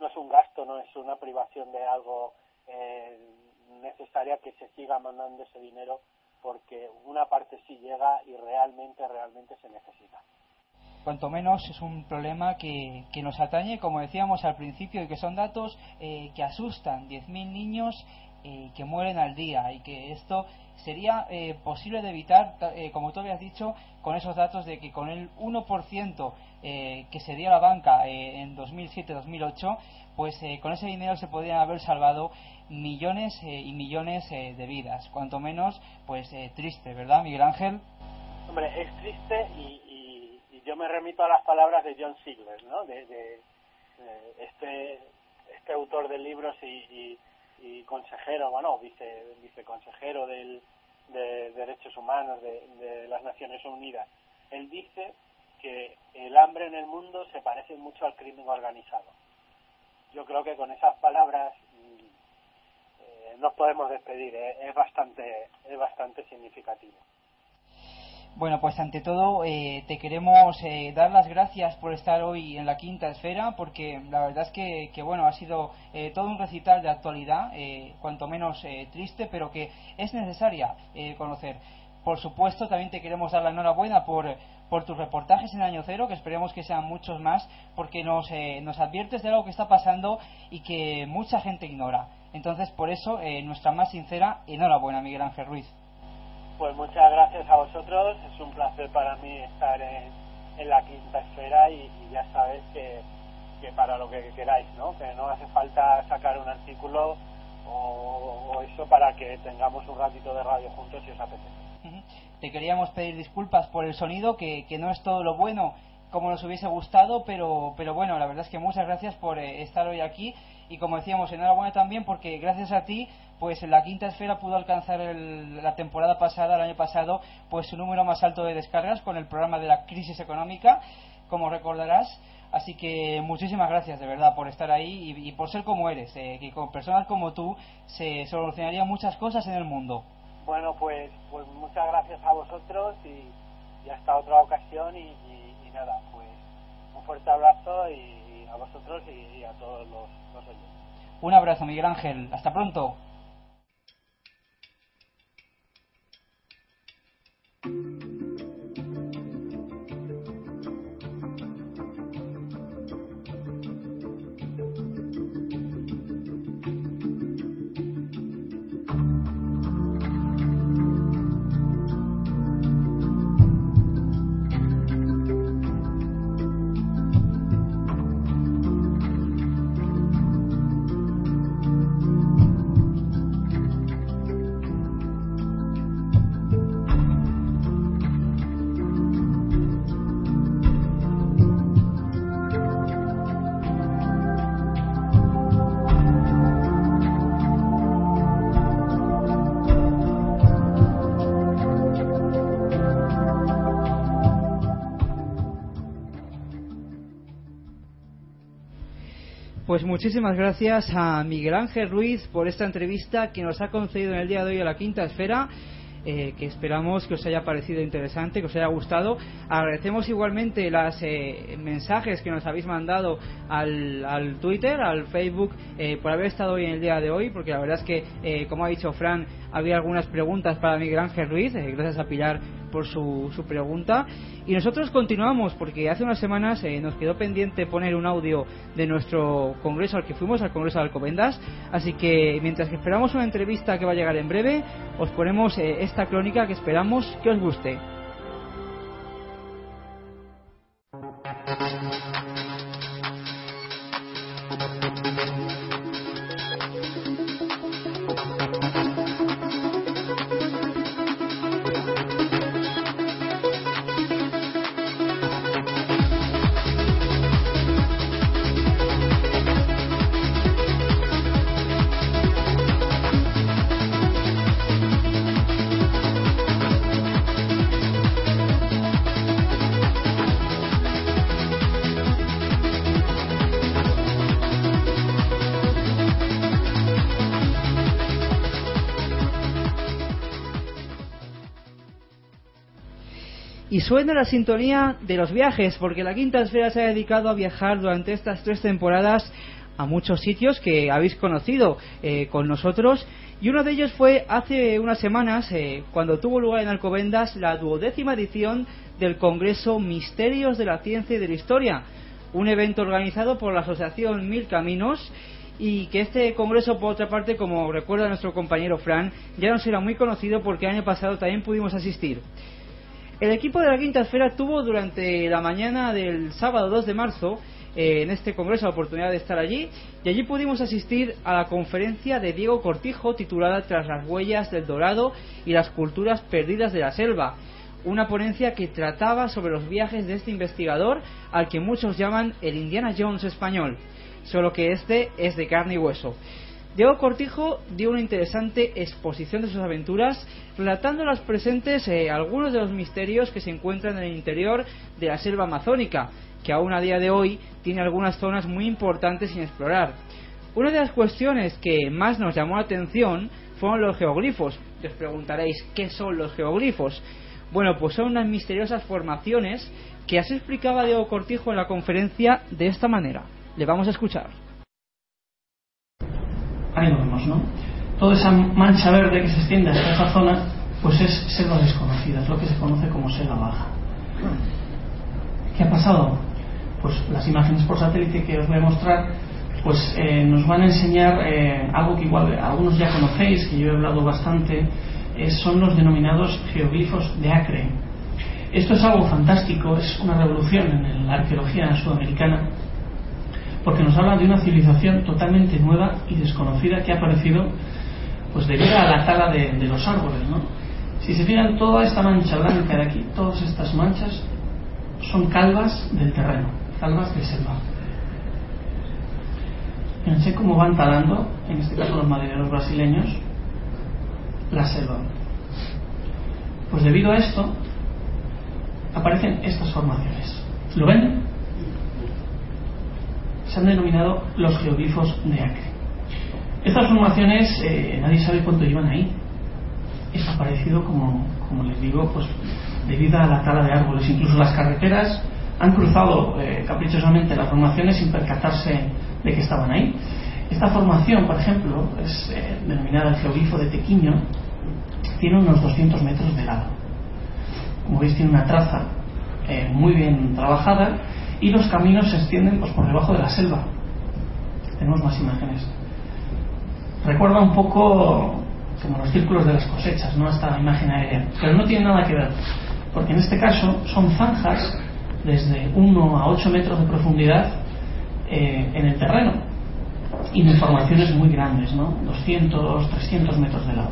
no es un gasto no es una privación de algo eh, necesaria que se siga mandando ese dinero porque una parte sí llega y realmente realmente se necesita cuanto menos es un problema que, que nos atañe, como decíamos al principio, y que son datos eh, que asustan. 10.000 niños eh, que mueren al día y que esto sería eh, posible de evitar, como tú habías dicho, con esos datos de que con el 1% que se dio a la banca en 2007-2008, pues con ese dinero se podrían haber salvado millones y millones de vidas. Cuanto menos, pues triste, ¿verdad, Miguel Ángel? Hombre, es triste y, yo me remito a las palabras de John Sigler, ¿no? De, de, este este autor de libros y, y, consejero, bueno, vice viceconsejero del, de derechos humanos de, de las Naciones Unidas. Él dice que el hambre en el mundo se parece mucho al crimen organizado. Yo creo que con esas palabras mm, eh, nos podemos despedir. ¿eh? Es bastante es bastante significativo. Bueno, pues ante todo eh, te queremos eh, dar las gracias por estar hoy en la quinta esfera, porque la verdad es que, bueno, ha sido eh, todo un recital de actualidad, cuanto menos triste, pero que es necesaria conocer. Por supuesto, también te queremos dar la enhorabuena por, por tus reportajes en Año Cero, que esperemos que sean muchos más, porque nos, nos adviertes de algo que está pasando y que mucha gente ignora. Entonces, por eso, nuestra más sincera enhorabuena, Miguel Ángel Ruiz. Pues muchas gracias a vosotros, es un placer para mí estar en, la quinta esfera y, ya sabes que, que, para lo que queráis, ¿no? Que no hace falta sacar un artículo o, eso para que tengamos un ratito de radio juntos si os apetece. Te queríamos pedir disculpas por el sonido, que, que no es todo lo bueno como nos hubiese gustado, pero, pero bueno, la verdad es que muchas gracias por eh, estar hoy aquí y como decíamos, enhorabuena también porque gracias a ti, pues la quinta esfera pudo alcanzar la temporada pasada, el año pasado, pues su número más alto de descargas con el programa de la crisis económica. como recordarás. Así que muchísimas gracias de verdad por estar ahí y, por ser como eres, eh, que con personas como tú se solucionarían muchas cosas en el mundo. Bueno, pues, pues muchas gracias a vosotros y, hasta otra ocasión y, nada, pues un fuerte abrazo y, a vosotros y, a todos los, los oyentes. Un abrazo, Miguel Ángel. Hasta pronto. う Pues muchísimas gracias a Miguel Ángel Ruiz por esta entrevista que nos ha concedido en el día de hoy a la Quinta Esfera. Eh, que esperamos que os haya parecido interesante, que os haya gustado. Agradecemos igualmente los eh, mensajes que nos habéis mandado al, Twitter, al Facebook, eh, por haber estado hoy en el día de hoy, porque la verdad es que, como ha dicho Fran, había algunas preguntas para Miguel Ángel Ruiz, gracias a Pilar por su, su, pregunta. Y nosotros continuamos porque hace unas semanas eh, nos quedó pendiente poner un audio de nuestro congreso al que fuimos, al congreso de Alcobendas. Así que mientras que esperamos una entrevista que va a llegar en breve, os ponemos eh, esta crónica que esperamos que os guste. Suena la sintonía de los viajes, porque la Quinta Esfera se ha dedicado a viajar durante estas tres temporadas a muchos sitios que habéis conocido eh, con nosotros y uno de ellos fue hace unas semanas eh, cuando tuvo lugar en Alcobendas la duodécima edición del Congreso Misterios de la Ciencia y de la Historia, un evento organizado por la Asociación Mil Caminos y que este congreso, por otra parte, como recuerda nuestro compañero Fran, ya no será muy conocido porque el año pasado también pudimos asistir. El equipo de la Quinta Esfera tuvo durante la mañana del sábado 2 de marzo eh, en este congreso la oportunidad de estar allí y allí pudimos asistir a la conferencia de Diego Cortijo titulada Tras las huellas del dorado y las culturas perdidas de la selva una ponencia que trataba sobre los viajes de este investigador al que muchos llaman el Indiana Jones español, solo que este es de carne y hueso. Diego Cortijo dio una interesante exposición de sus aventuras, relatando a los presentes eh, algunos de los misterios que se encuentran en el interior de la selva amazónica, que aún a día de hoy tiene algunas zonas muy importantes sin explorar. Una de las cuestiones que más nos llamó la atención fueron los geoglifos. os preguntaréis, ¿qué son los geoglifos? Bueno, pues son unas misteriosas formaciones que así explicaba Diego Cortijo en la conferencia de esta manera. Le vamos a escuchar ahí lo vemos, ¿no? Toda esa mancha verde que se extiende hasta esa zona, pues es selva desconocida, es lo que se conoce como selva baja. ¿Qué ha pasado? Pues las imágenes por satélite que os voy a mostrar, pues eh, nos van a enseñar eh, algo que igual algunos ya conocéis, que yo he hablado bastante, eh, son los denominados geoglifos de Acre. Esto es algo fantástico, es una revolución en la arqueología sudamericana porque nos habla de una civilización totalmente nueva y desconocida que ha aparecido pues debido a la tala de, los árboles. ¿no? Si se fijan, toda esta mancha blanca de aquí, todas estas manchas son calvas del terreno, calvas de selva. Fíjense cómo van talando, en este caso los marineros brasileños, la selva. Pues debido a esto, aparecen estas formaciones. ¿Lo ven? Se han denominado los geoglifos de Acre. Estas formaciones eh, nadie sabe cuánto llevan ahí. Es aparecido, como, como les digo, pues debido a la tala de árboles. Incluso las carreteras han cruzado eh, caprichosamente las formaciones sin percatarse de que estaban ahí. Esta formación, por ejemplo, es eh, denominada el geoglifo de Tequiño, tiene unos 200 metros de lado. Como veis, tiene una traza eh, muy bien trabajada y los caminos se extienden pues, por debajo de la selva. Tenemos más imágenes. Recuerda un poco como los círculos de las cosechas, ¿no? Esta imagen aérea. Pero no tiene nada que ver, porque en este caso son zanjas desde 1 a 8 metros de profundidad eh, en el terreno y de formaciones muy grandes, ¿no? 200, 300 metros de lado.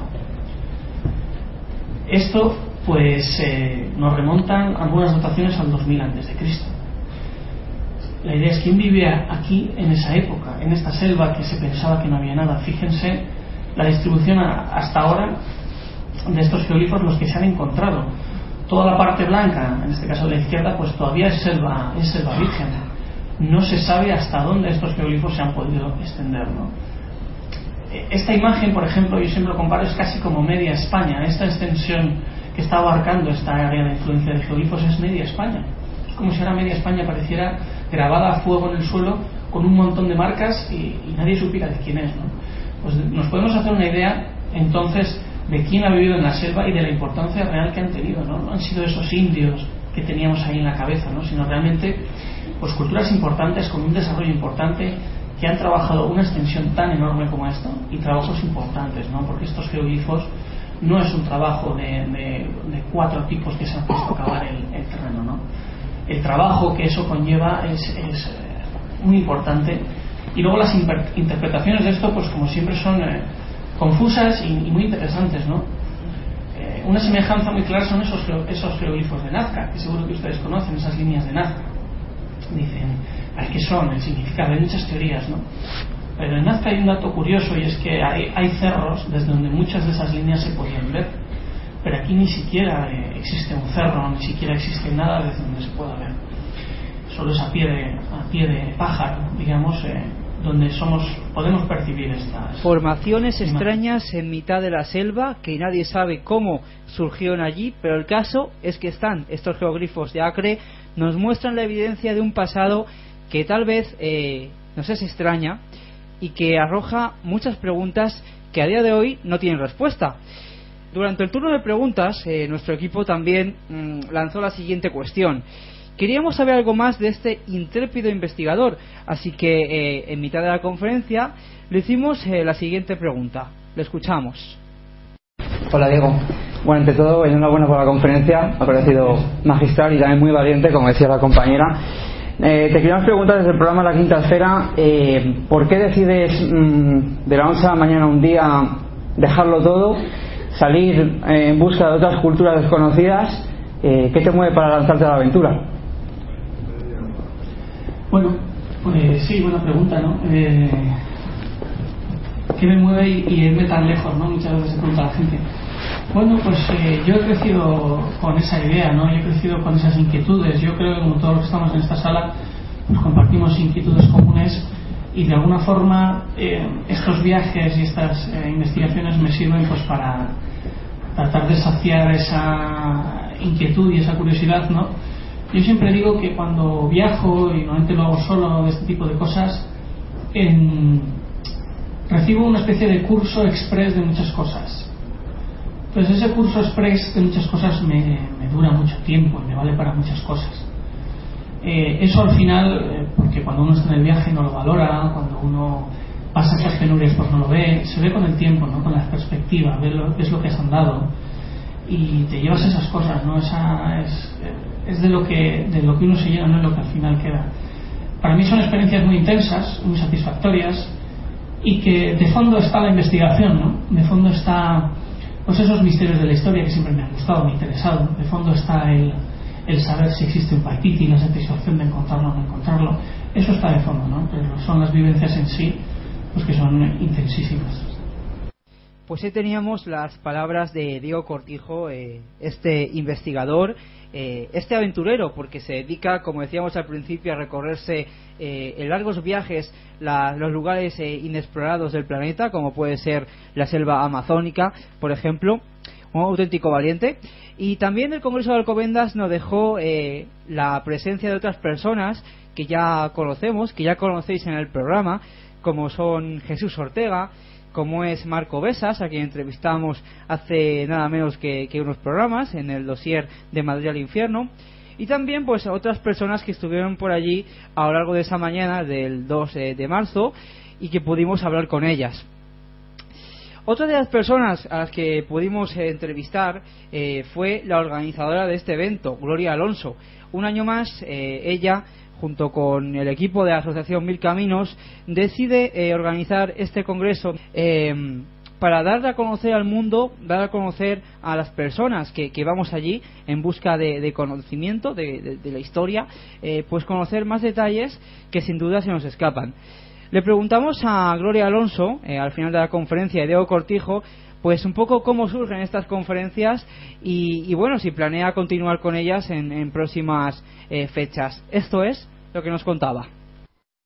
Esto pues eh, nos remontan algunas notaciones al 2000 antes de Cristo. La idea es quién vivía aquí en esa época, en esta selva que se pensaba que no había nada. Fíjense la distribución hasta ahora de estos geolifos, los que se han encontrado. Toda la parte blanca, en este caso de la izquierda, pues todavía es selva, es selva virgen. No se sabe hasta dónde estos geolifos se han podido extender. ¿no? Esta imagen, por ejemplo, yo siempre lo comparo, es casi como media España. Esta extensión que está abarcando esta área de influencia de geolifos es media España. Como si ahora media España pareciera grabada a fuego en el suelo con un montón de marcas y, nadie supiera de quién es. ¿no? Pues nos podemos hacer una idea entonces de quién ha vivido en la selva y de la importancia real que han tenido. No, han sido esos indios que teníamos ahí en la cabeza, ¿no? sino realmente pues, culturas importantes con un desarrollo importante que han trabajado una extensión tan enorme como esto y trabajos importantes, ¿no? porque estos geoglifos no es un trabajo de, cuatro tipos que se han puesto a cavar el, el terreno. ¿no? El trabajo que eso conlleva es, es eh, muy importante y luego las interpretaciones de esto, pues como siempre son eh, confusas y, muy interesantes, ¿no? Eh, una semejanza muy clara son esos, esos geoglifos de Nazca, que seguro que ustedes conocen, esas líneas de Nazca. Dicen, ¿para qué son? El significado, hay muchas teorías, ¿no? Pero en Nazca hay un dato curioso y es que hay, hay cerros desde donde muchas de esas líneas se podían ver. Pero aquí ni siquiera eh, existe un cerro, ni siquiera existe nada desde donde se pueda ver. Solo es a pie de, a pie de pájaro, digamos, eh, donde somos podemos percibir estas formaciones extrañas en mitad de la selva que nadie sabe cómo surgieron allí pero el caso es que están. Estos geoglifos de Acre nos muestran la evidencia de un pasado que tal vez eh, nos es extraña y que arroja muchas preguntas que a día de hoy no tienen respuesta durante el turno de preguntas eh, nuestro equipo también mmm, lanzó la siguiente cuestión Queríamos saber algo más de este intrépido investigador, así que eh, en mitad de la conferencia le hicimos eh, la siguiente pregunta. Le escuchamos. Hola Diego. Bueno, ante todo, enhorabuena por la conferencia. Ha parecido magistral y también muy valiente, como decía la compañera. Eh, te queríamos preguntar desde el programa La Quinta Esfera, eh, ¿por qué decides mmm, de la noche a la mañana un día dejarlo todo, salir en busca de otras culturas desconocidas? ¿Qué te mueve para lanzarte a la aventura? Bueno, pues sí, buena pregunta, ¿no? Eh, ¿Qué me mueve y, y, irme tan lejos, ¿no? Muchas veces se pregunta la gente. Bueno, pues eh, yo he crecido con esa idea, ¿no? Yo he crecido con esas inquietudes. Yo creo que como todos los que estamos en esta sala, pues compartimos inquietudes comunes y de alguna forma eh, estos viajes y estas eh, investigaciones me sirven pues para tratar de saciar esa inquietud y esa curiosidad, ¿no? Yo siempre digo que cuando viajo, y normalmente lo hago solo de este tipo de cosas, recibo una especie de curso express de muchas cosas. Entonces ese curso express de muchas cosas me, me dura mucho tiempo y me vale para muchas cosas. Eh, eso al final, eh, porque cuando uno está en el viaje no lo valora, cuando uno pasa esas penurias pues no lo ve, se ve con el tiempo, ¿no? con la perspectiva, ve lo, es lo que has andado y te llevas esas cosas, ¿no? Esa es, es de lo que de lo que uno se lleva, no es lo que al final queda. Para mí son experiencias muy intensas, muy satisfactorias y que de fondo está la investigación, ¿no? De fondo está pues esos misterios de la historia que siempre me han gustado, me han interesado. De fondo está el, el saber si existe un Paititi, la satisfacción de encontrarlo o no encontrarlo. Eso está de fondo, ¿no? Pero son las vivencias en sí, pues que son intensísimas. Pues ahí teníamos las palabras de Diego Cortijo, eh, este investigador, eh, este aventurero, porque se dedica, como decíamos al principio, a recorrerse eh, en largos viajes los lugares inexplorados del planeta, como puede ser la selva amazónica, por ejemplo, un auténtico valiente. Y también el Congreso de Alcobendas nos dejó la presencia de otras personas que ya conocemos, que ya conocéis en el programa, como son Jesús Ortega, como es Marco Besas, a quien entrevistamos hace nada menos que, unos programas en el dossier de Madrid al Infierno. Y también pues otras personas que estuvieron por allí a lo largo de esa mañana del 2 de marzo y que pudimos hablar con ellas. Otra de las personas a las que pudimos entrevistar eh, fue la organizadora de este evento, Gloria Alonso. Un año más, eh, ella junto con el equipo de la Asociación Mil Caminos, decide eh, organizar este congreso eh, para dar a conocer al mundo, dar a conocer a las personas que, vamos allí en busca de, conocimiento de, la historia, eh, pues conocer más detalles que sin duda se nos escapan. Le preguntamos a Gloria Alonso, al final de la conferencia, y Diego Cortijo, pues un poco cómo surgen estas conferencias y, bueno, si planea continuar con ellas en, próximas fechas. Esto es lo que nos contaba.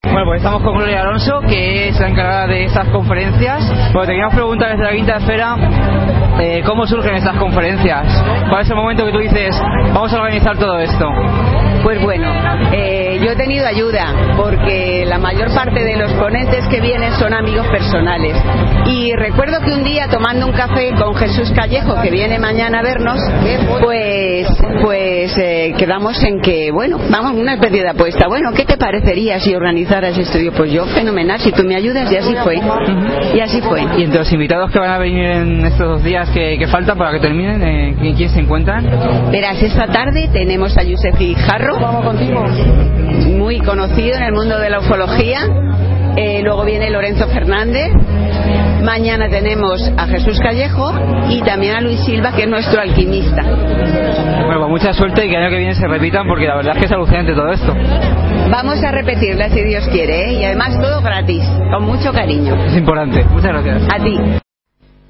Bueno, pues estamos con Gloria Alonso, que es la encargada de estas conferencias. Pues te queríamos preguntar desde la quinta esfera eh, cómo surgen estas conferencias. ¿Cuál es el momento que tú dices, vamos a organizar todo esto? Pues bueno, eh, yo he tenido ayuda porque la mayor parte de los ponentes que vienen son amigos personales. Y recuerdo que un día tomando un café con Jesús Callejo, que viene mañana a vernos, pues, pues eh, quedamos en que, bueno, vamos, una especie de apuesta. Bueno, ¿qué te parecería si organizaras estudio? Pues yo, fenomenal, si tú me ayudas, y así fue. Y así fue. Y entre los invitados que van a venir en estos dos días que, que faltan para que terminen, eh, ¿quién se encuentran? Verás, esta tarde tenemos a Yusef Jarro muy conocido en el mundo de la ufología. Eh, luego viene Lorenzo Fernández. Mañana tenemos a Jesús Callejo y también a Luis Silva, que es nuestro alquimista. Bueno, pues mucha suerte y que el año que viene se repitan porque la verdad es que es alucinante todo esto. Vamos a repetirla si Dios quiere, ¿eh? y además todo gratis, con mucho cariño. Es importante. Muchas gracias. A ti.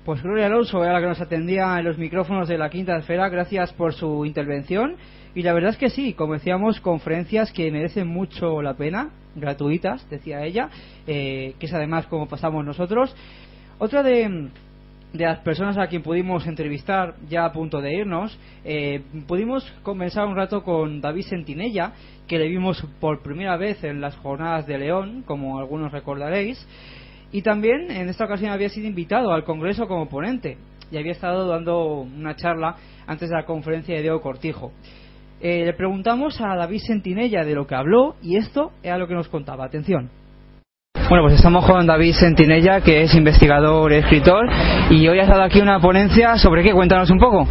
Pues Gloria Alonso era la que nos atendía en los micrófonos de la quinta esfera. Gracias por su intervención. Y la verdad es que sí, como decíamos, conferencias que merecen mucho la pena, gratuitas, decía ella, eh, que es además como pasamos nosotros. Otra de, las personas a quien pudimos entrevistar ya a punto de irnos, eh, pudimos conversar un rato con David Sentinella, que le vimos por primera vez en las jornadas de León, como algunos recordaréis, y también en esta ocasión había sido invitado al Congreso como ponente y había estado dando una charla antes de la conferencia de Diego Cortijo. Eh, le preguntamos a David Sentinella de lo que habló y esto era lo que nos contaba. Atención. Bueno, pues estamos con David Sentinella, que es investigador escritor, y hoy ha dado aquí una ponencia sobre qué, cuéntanos un poco.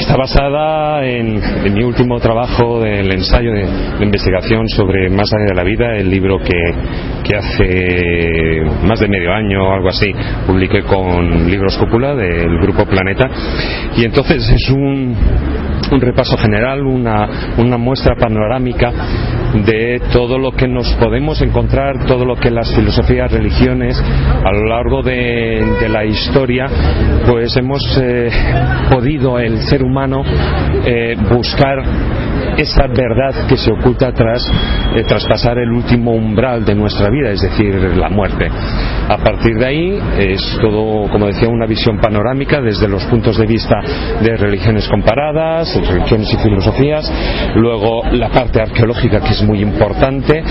Está basada en, mi último trabajo del ensayo de, investigación sobre Más allá de la vida, el libro que, hace más de medio año o algo así publiqué con Libros Cúpula del Grupo Planeta. Y entonces es un, un repaso general, una, una muestra panorámica de todo lo que nos podemos encontrar, todo lo que las filosofías, religiones, a lo largo de, la historia, pues hemos eh, podido el ser humano eh, buscar esa verdad que se oculta tras eh, traspasar el último umbral de nuestra vida, es decir, la muerte. A partir de ahí es todo, como decía, una visión panorámica desde los puntos de vista de religiones comparadas, religiones y filosofías, luego la parte arqueológica que es muy importante,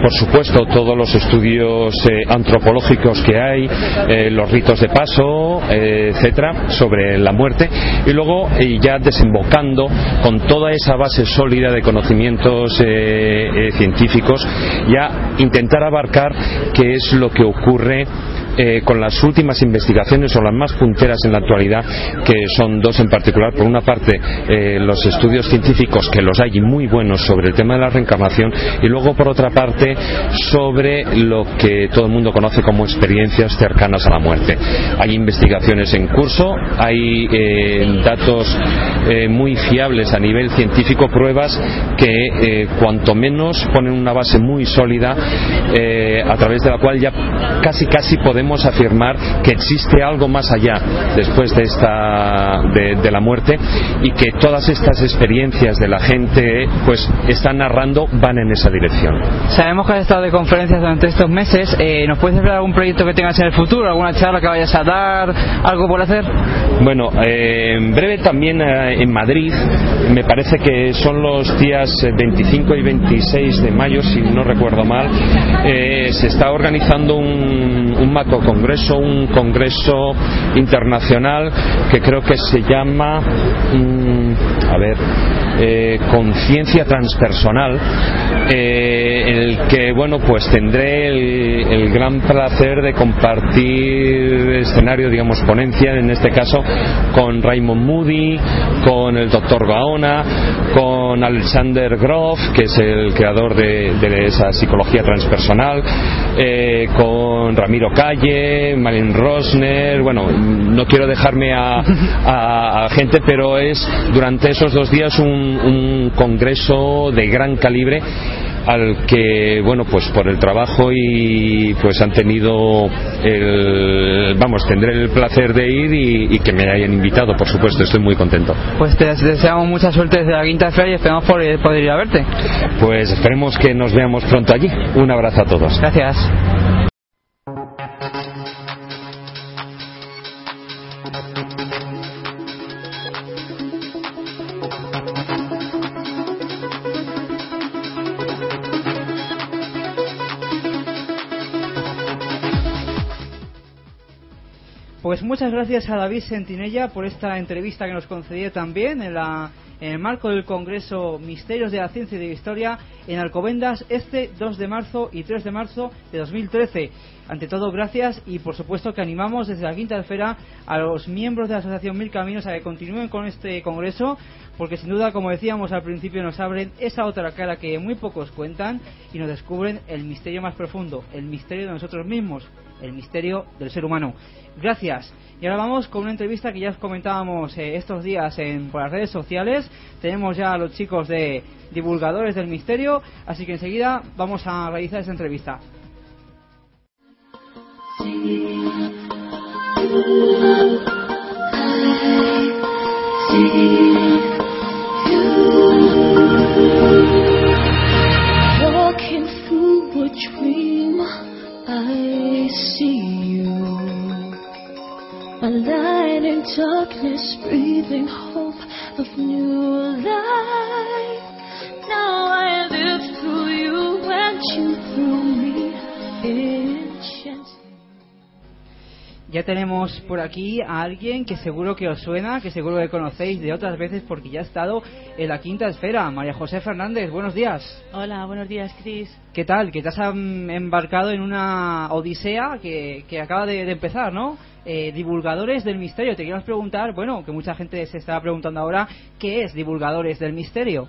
por supuesto todos los estudios eh, antropológicos que hay, eh, los ritos de paso, etcétera, sobre la muerte, y luego ya desembocando con toda esa base sólida de conocimientos eh, eh, científicos, ya intentar abarcar qué es lo que ocurre eh, con las últimas investigaciones o las más punteras en la actualidad, que son dos en particular. Por una parte, eh, los estudios científicos, que los hay muy buenos sobre el tema de la reencarnación, y luego, por otra parte, sobre lo que todo el mundo conoce como experiencias cercanas a la muerte. Hay investigaciones en curso, hay eh, datos muy fiables a nivel científico, pruebas que, cuanto menos, ponen una base muy sólida a través de la cual ya casi casi podemos podemos afirmar que existe algo más allá después de esta de, la muerte y que todas estas experiencias de la gente pues están narrando van en esa dirección. Sabemos que has estado de conferencias durante estos meses. Eh, ¿Nos puedes hablar algún proyecto que tengas en el futuro, alguna charla que vayas a dar, algo por hacer? Bueno, eh, en breve también eh, en Madrid, me parece que son los días 25 y 26 de mayo, si no recuerdo mal, se está organizando un, un congreso, un congreso internacional que creo que se llama, mm, a ver, eh, conciencia transpersonal, eh, en el que, bueno, pues tendré el, gran placer de compartir escenario, digamos, ponencia, en este caso, con Raymond Moody, con el doctor Gaona, con Alexander Groff, que es el creador de, esa psicología transpersonal, eh, con Ramiro Calle, Malin Rosner, bueno, no quiero dejarme a, gente, pero es durante esos dos días un, congreso de gran calibre al que bueno pues por el trabajo y pues han tenido el vamos tendré el placer de ir y, que me hayan invitado por supuesto estoy muy contento. Pues te deseamos mucha suerte desde la quinta feria y esperamos poder ir a verte. Pues esperemos que nos veamos pronto allí. Un abrazo a todos. Gracias Pues muchas gracias a David Sentinella por esta entrevista que nos concedió también en, el marco del Congreso Misterios de la Ciencia y de la Historia en Alcobendas este 2 de marzo y 3 de marzo de 2013. Ante todo, gracias y por supuesto que animamos desde la Quinta Esfera a los miembros de la Asociación Mil Caminos a que continúen con este Congreso porque sin duda, como decíamos al principio, nos abren esa otra cara que muy pocos cuentan y nos descubren el misterio más profundo, el misterio de nosotros mismos, el misterio del ser humano. Gracias. Y ahora vamos con una entrevista que ya os comentábamos eh, estos días en, por las redes sociales. Tenemos ya a los chicos de divulgadores del misterio, así que enseguida vamos a realizar esa entrevista. a light in darkness, breathing hope of new life. Now I live through you and you through me. Ya tenemos por aquí a alguien que seguro que os suena, que seguro que conocéis de otras veces porque ya ha estado en la quinta esfera. María José Fernández, buenos días. Hola, buenos días, Cris. ¿Qué tal? Que te has embarcado en una odisea que, que acaba de, empezar, ¿no? Eh, divulgadores del misterio. Te quiero preguntar, bueno, que mucha gente se está preguntando ahora, ¿qué es Divulgadores del Misterio?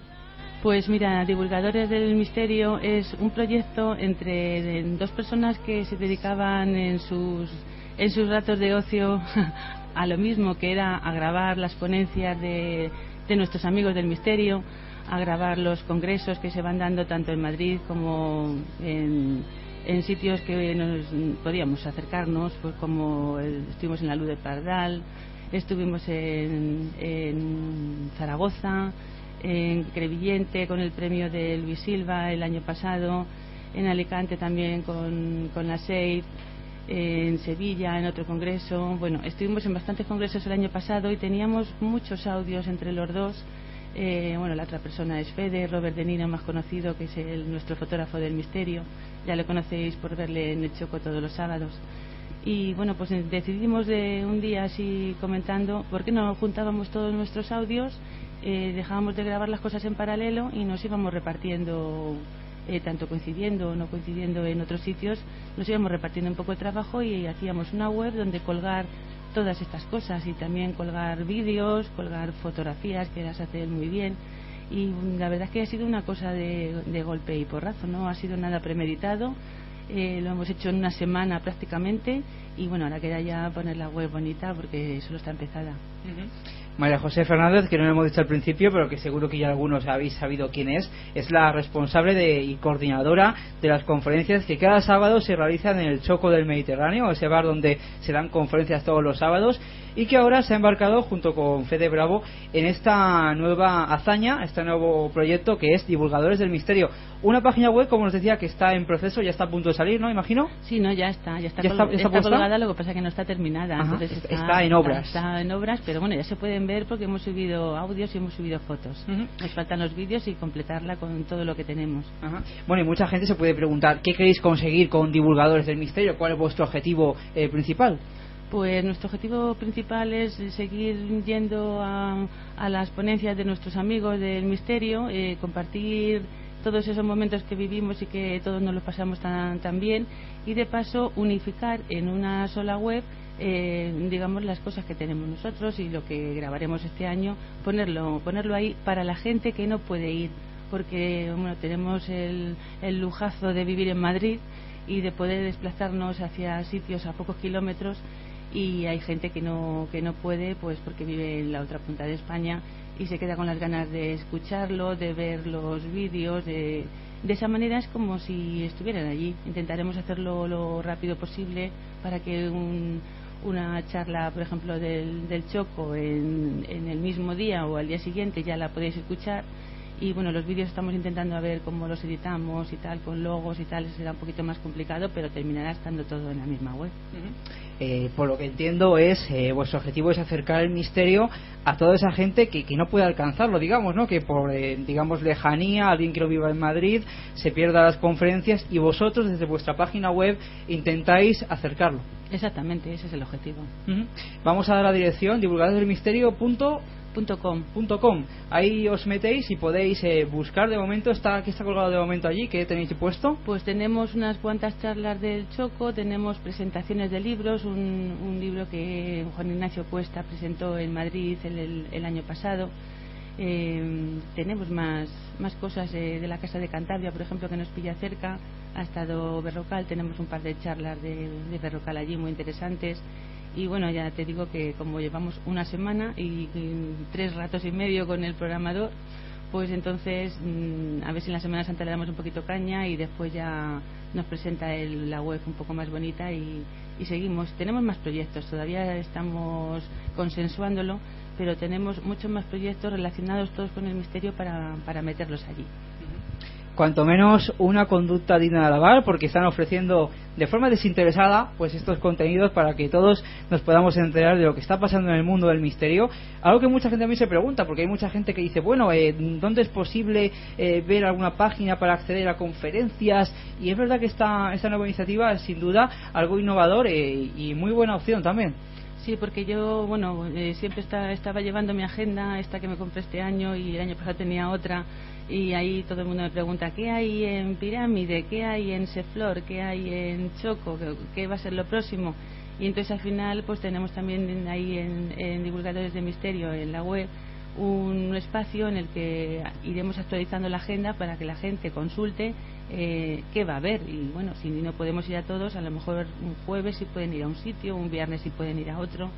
Pues mira, Divulgadores del Misterio es un proyecto entre dos personas que se dedicaban en sus en sus ratos de ocio [laughs] a lo mismo que era a grabar las ponencias de, nuestros amigos del misterio, a grabar los congresos que se van dando tanto en Madrid como en, sitios que nos podíamos acercarnos, pues como estuvimos en la Luz de Pardal, estuvimos en, en Zaragoza, en Crevillente con el premio de Luis Silva el año pasado, en Alicante también con, con la SEIF en Sevilla, en otro congreso. Bueno, estuvimos en bastantes congresos el año pasado y teníamos muchos audios entre los dos. Eh, bueno, la otra persona es Fede, Robert De Nino, más conocido, que es el, nuestro fotógrafo del misterio. Ya lo conocéis por verle en el Choco todos los sábados. Y bueno, pues decidimos de un día así comentando, ¿por qué no juntábamos todos nuestros audios, eh, dejábamos de grabar las cosas en paralelo y nos íbamos repartiendo eh, tanto coincidiendo o no coincidiendo en otros sitios, nos íbamos repartiendo un poco de trabajo y hacíamos una web donde colgar todas estas cosas y también colgar vídeos, colgar fotografías que las hace muy bien. Y la verdad es que ha sido una cosa de, golpe y porrazo, no ha sido nada premeditado. Eh, lo hemos hecho en una semana prácticamente y bueno, ahora queda ya poner la web bonita porque solo está empezada. María José Fernández, que no lo hemos dicho al principio, pero que seguro que ya algunos habéis sabido quién es, es la responsable de, y coordinadora de las conferencias que cada sábado se realizan en el Choco del Mediterráneo, ese bar donde se dan conferencias todos los sábados, y que ahora se ha embarcado junto con Fede Bravo en esta nueva hazaña, este nuevo proyecto que es Divulgadores del Misterio. Una página web, como nos decía, que está en proceso, ya está a punto de salir, ¿no? Imagino. Sí, no, ya está, ya está, ¿Ya está- col- está está colgada, lo que pasa que no está terminada. Ajá, entonces está- está en obras. Está, en obras, pero bueno, ya se pueden ver porque hemos subido audios y hemos subido fotos. Nos faltan los vídeos y completarla con todo lo que tenemos. Ajá. Bueno, y mucha gente se puede preguntar, ¿qué queréis conseguir con Divulgadores del Misterio? ¿Cuál es vuestro objetivo eh, principal? Pues nuestro objetivo principal es seguir yendo a, a las ponencias de nuestros amigos del misterio, eh, compartir todos esos momentos que vivimos y que todos nos lo pasamos tan, tan bien y de paso unificar en una sola web eh, digamos las cosas que tenemos nosotros y lo que grabaremos este año ponerlo ponerlo ahí para la gente que no puede ir porque bueno tenemos el, el lujazo de vivir en Madrid y de poder desplazarnos hacia sitios a pocos kilómetros y hay gente que no que no puede pues porque vive en la otra punta de España y se queda con las ganas de escucharlo de ver los vídeos de, de esa manera es como si estuvieran allí. Intentaremos hacerlo lo rápido posible para que un- una charla por ejemplo del, del choco en, en el mismo día o al día siguiente ya la podéis escuchar y bueno los vídeos estamos intentando a ver cómo los editamos y tal con logos y tal será un poquito más complicado pero terminará estando todo en la misma web. Eh, por lo que entiendo es eh, vuestro objetivo es acercar el misterio a toda esa gente que, que no puede alcanzarlo digamos no que por eh, digamos lejanía alguien que no viva en Madrid se pierda las conferencias y vosotros desde vuestra página web intentáis acercarlo. Exactamente ese es el objetivo. Vamos a dar la dirección divulgadoresdelmisterio.com .com. ahí os metéis y podéis eh, buscar de momento está que está colgado de momento allí que tenéis puesto Pues tenemos unas cuantas charlas del Choco, tenemos presentaciones de libros, un, un libro que Juan Ignacio Cuesta presentó en Madrid el, el- el año pasado. Eh, tenemos más, más cosas eh, de la Casa de Cantabria, por ejemplo, que nos pilla cerca. Ha estado Berrocal, tenemos un par de charlas de, de Berrocal allí muy interesantes. Y bueno, ya te digo que como llevamos una semana y, tres ratos y medio con el programador, pues entonces mm, a ver si en la Semana Santa le damos un poquito caña y después ya nos presenta el- la web un poco más bonita y, y seguimos. Tenemos más proyectos, todavía estamos consensuándolo, pero tenemos muchos más proyectos relacionados todos con el misterio para, para meterlos allí. Cuanto menos una conducta digna de alabar porque están ofreciendo de forma desinteresada pues estos contenidos para que todos nos podamos enterar de lo que está pasando en el mundo del misterio algo que mucha gente también se pregunta porque hay mucha gente que dice bueno eh, ¿dónde es posible eh, ver alguna página para acceder a conferencias? y es verdad que esta, esta nueva iniciativa es sin duda algo innovador eh, y muy buena opción también Sí, porque yo, bueno, eh, siempre está- estaba llevando mi agenda, esta que me compré este año y el año pasado tenía otra, y ahí todo el mundo me pregunta, ¿qué hay en Pirámide? ¿Qué hay en Seflor? ¿Qué hay en Choco? ¿Qué, va a ser lo próximo? Y entonces al final, pues tenemos también ahí en Divulgadores de Misterio, en la web, un espacio en el que iremos actualizando la agenda para que la gente consulte eh, qué va a haber. Y bueno, si no podemos ir a todos, a lo mejor un jueves sí pueden ir a un sitio, un viernes sí pueden ir a otro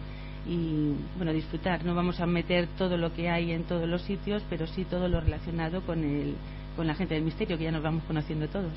y bueno, disfrutar. No vamos a meter todo lo que hay en todos los sitios, pero sí todo lo relacionado con, el, con la gente del misterio, que ya nos vamos conociendo todos.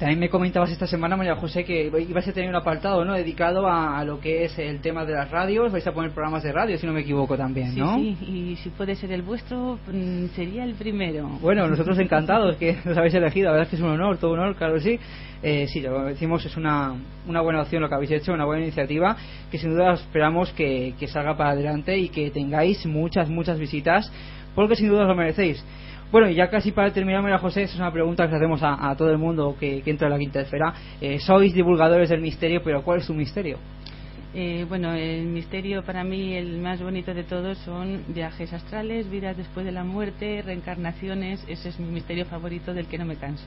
También me comentabas esta semana, María José, que ibas a tener un apartado ¿no? dedicado a, a lo que es el tema de las radios. Vais a poner programas de radio, si no me equivoco también, Sí, ¿no? sí, y si puede ser el vuestro, mm, sería el primero. Bueno, nosotros [laughs] encantados que nos habéis elegido. La verdad es que es un honor, todo un honor, claro que sí. Eh, sí, lo decimos, es una, una buena opción lo que habéis hecho, una buena iniciativa que sin duda esperamos que, que salga para adelante y que tengáis muchas, muchas visitas porque sin duda os lo merecéis. Bueno, y ya casi para terminar, María José, esa es una pregunta que hacemos a, a todo el mundo que, que entra en la quinta esfera. Eh, sois divulgadores del misterio, pero ¿cuál es su misterio? Eh, bueno, el misterio para mí, el más bonito de todos, son viajes astrales, vidas después de la muerte, reencarnaciones. Ese es mi misterio favorito del que no me canso.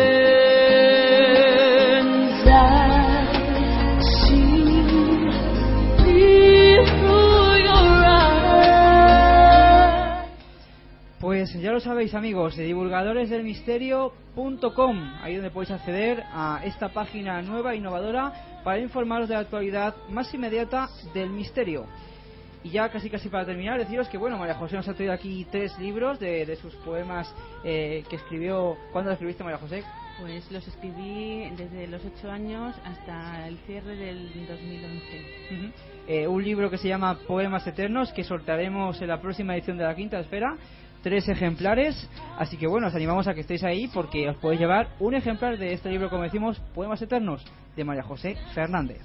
Ya lo sabéis amigos, de divulgadoresdelmisterio.com, ahí donde podéis acceder a esta página nueva e innovadora para informaros de la actualidad más inmediata del misterio. Y ya casi casi para terminar, deciros que bueno, María José nos ha traído aquí tres libros de, de sus poemas eh, que escribió. ¿Cuándo los escribiste María José? Pues los escribí desde los 8 años hasta el cierre del 2011. Ujú. Eh, un libro que se llama Poemas Eternos que sortearemos en la próxima edición de la Quinta Esfera. Tres ejemplares, así que bueno, os animamos a que estéis ahí porque os podéis llevar un ejemplar de este libro, como decimos, Poemas Eternos, de María José Fernández.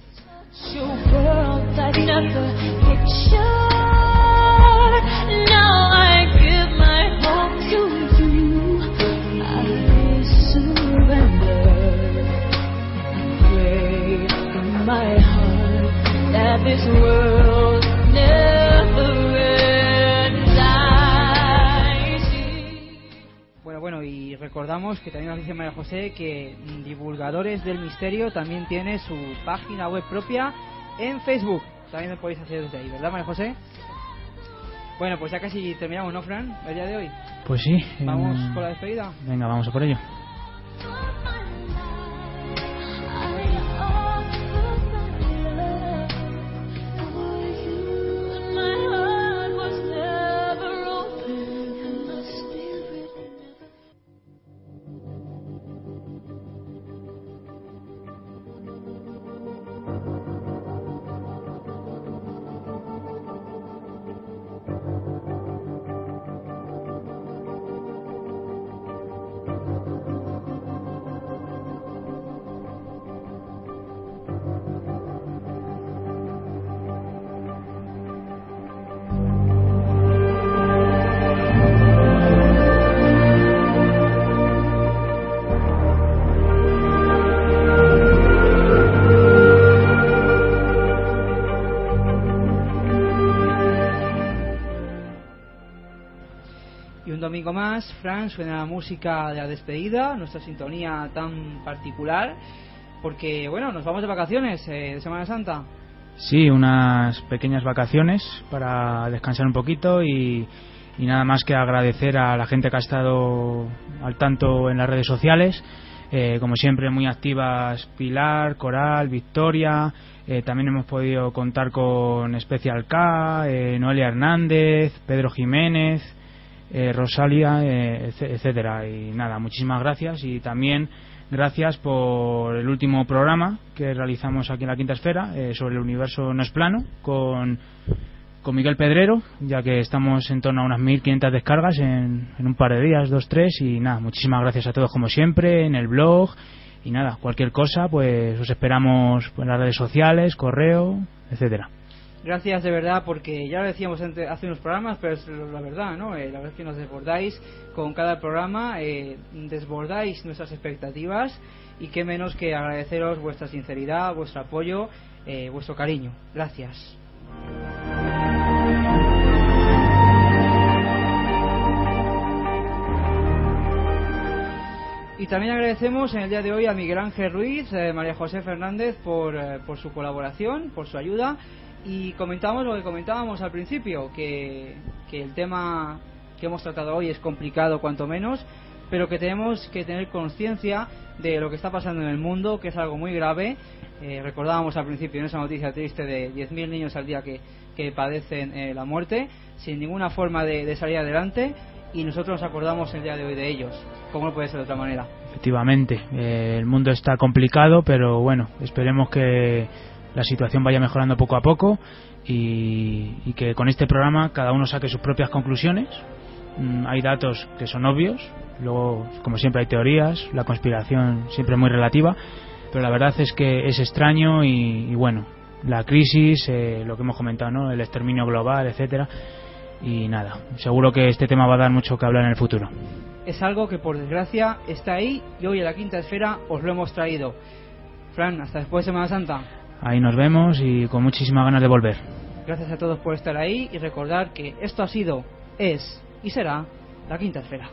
Bueno, y recordamos que también nos dice María José que Divulgadores del Misterio también tiene su página web propia en Facebook. También lo podéis hacer desde ahí, ¿verdad, María José? Bueno, pues ya casi terminamos, ¿no, Fran? El día de hoy. Pues sí. Vamos em, con la despedida. Venga, vamos a por ello. Más, Fran, suena la música de la despedida, nuestra sintonía tan particular, porque, bueno, nos vamos de vacaciones eh, de Semana Santa. Sí, unas pequeñas vacaciones para descansar un poquito y, y nada más que agradecer a la gente que ha estado al tanto en las redes sociales. Eh, como siempre, muy activas Pilar, Coral, Victoria. Eh, también hemos podido contar con Special K, eh, Noelia Hernández, Pedro Jiménez, eh, Rosalia, eh, etcétera. Y nada, muchísimas gracias y también gracias por el último programa que realizamos aquí en la Quinta Esfera eh, sobre el universo no es plano con, con Miguel Pedrero, ya que estamos en torno a unas 1500 descargas en, en un par de días, dos, tres. Y nada, muchísimas gracias a todos como siempre en el blog. Y nada, cualquier cosa, pues os esperamos en las redes sociales, correo, etcétera. Gracias de verdad, porque ya lo decíamos hace unos programas, pero es la verdad, ¿no? Eh, la verdad es que nos desbordáis con cada programa, eh, desbordáis nuestras expectativas y qué menos que agradeceros vuestra sinceridad, vuestro apoyo, eh, vuestro cariño. Gracias. Y también agradecemos en el día de hoy a Miguel Ángel Ruiz, eh, María José Fernández eh, por su colaboración, por su ayuda. Y comentamos lo que comentábamos al principio, que, que el tema que hemos tratado hoy es complicado cuanto menos, pero que tenemos que tener conciencia de lo que está pasando en el mundo, que es algo muy grave. Eh, recordábamos al principio en esa noticia triste de 10.000 niños al día que, que padecen eh, la muerte, sin ninguna forma de, salir adelante, y nosotros nos acordamos el día de hoy de ellos. ¿Cómo puede ser de otra manera? Efectivamente, eh, el mundo está complicado, pero bueno, esperemos que la situación vaya mejorando poco a poco y, y que con este programa cada uno saque sus propias conclusiones. Mm, hay datos que son obvios, luego, como siempre, hay teorías, la conspiración siempre muy relativa, pero la verdad es que es extraño y, bueno, la crisis, eh, lo que hemos comentado, ¿no? el exterminio global, etcétera, Y nada, seguro que este tema va a dar mucho que hablar en el futuro. Es algo que por desgracia está ahí y hoy en la quinta esfera os lo hemos traído. Fran, hasta después de Semana Santa. Ahí nos vemos y con muchísimas ganas de volver. Gracias a todos por estar ahí y recordar que esto ha sido, es y será la quinta esfera.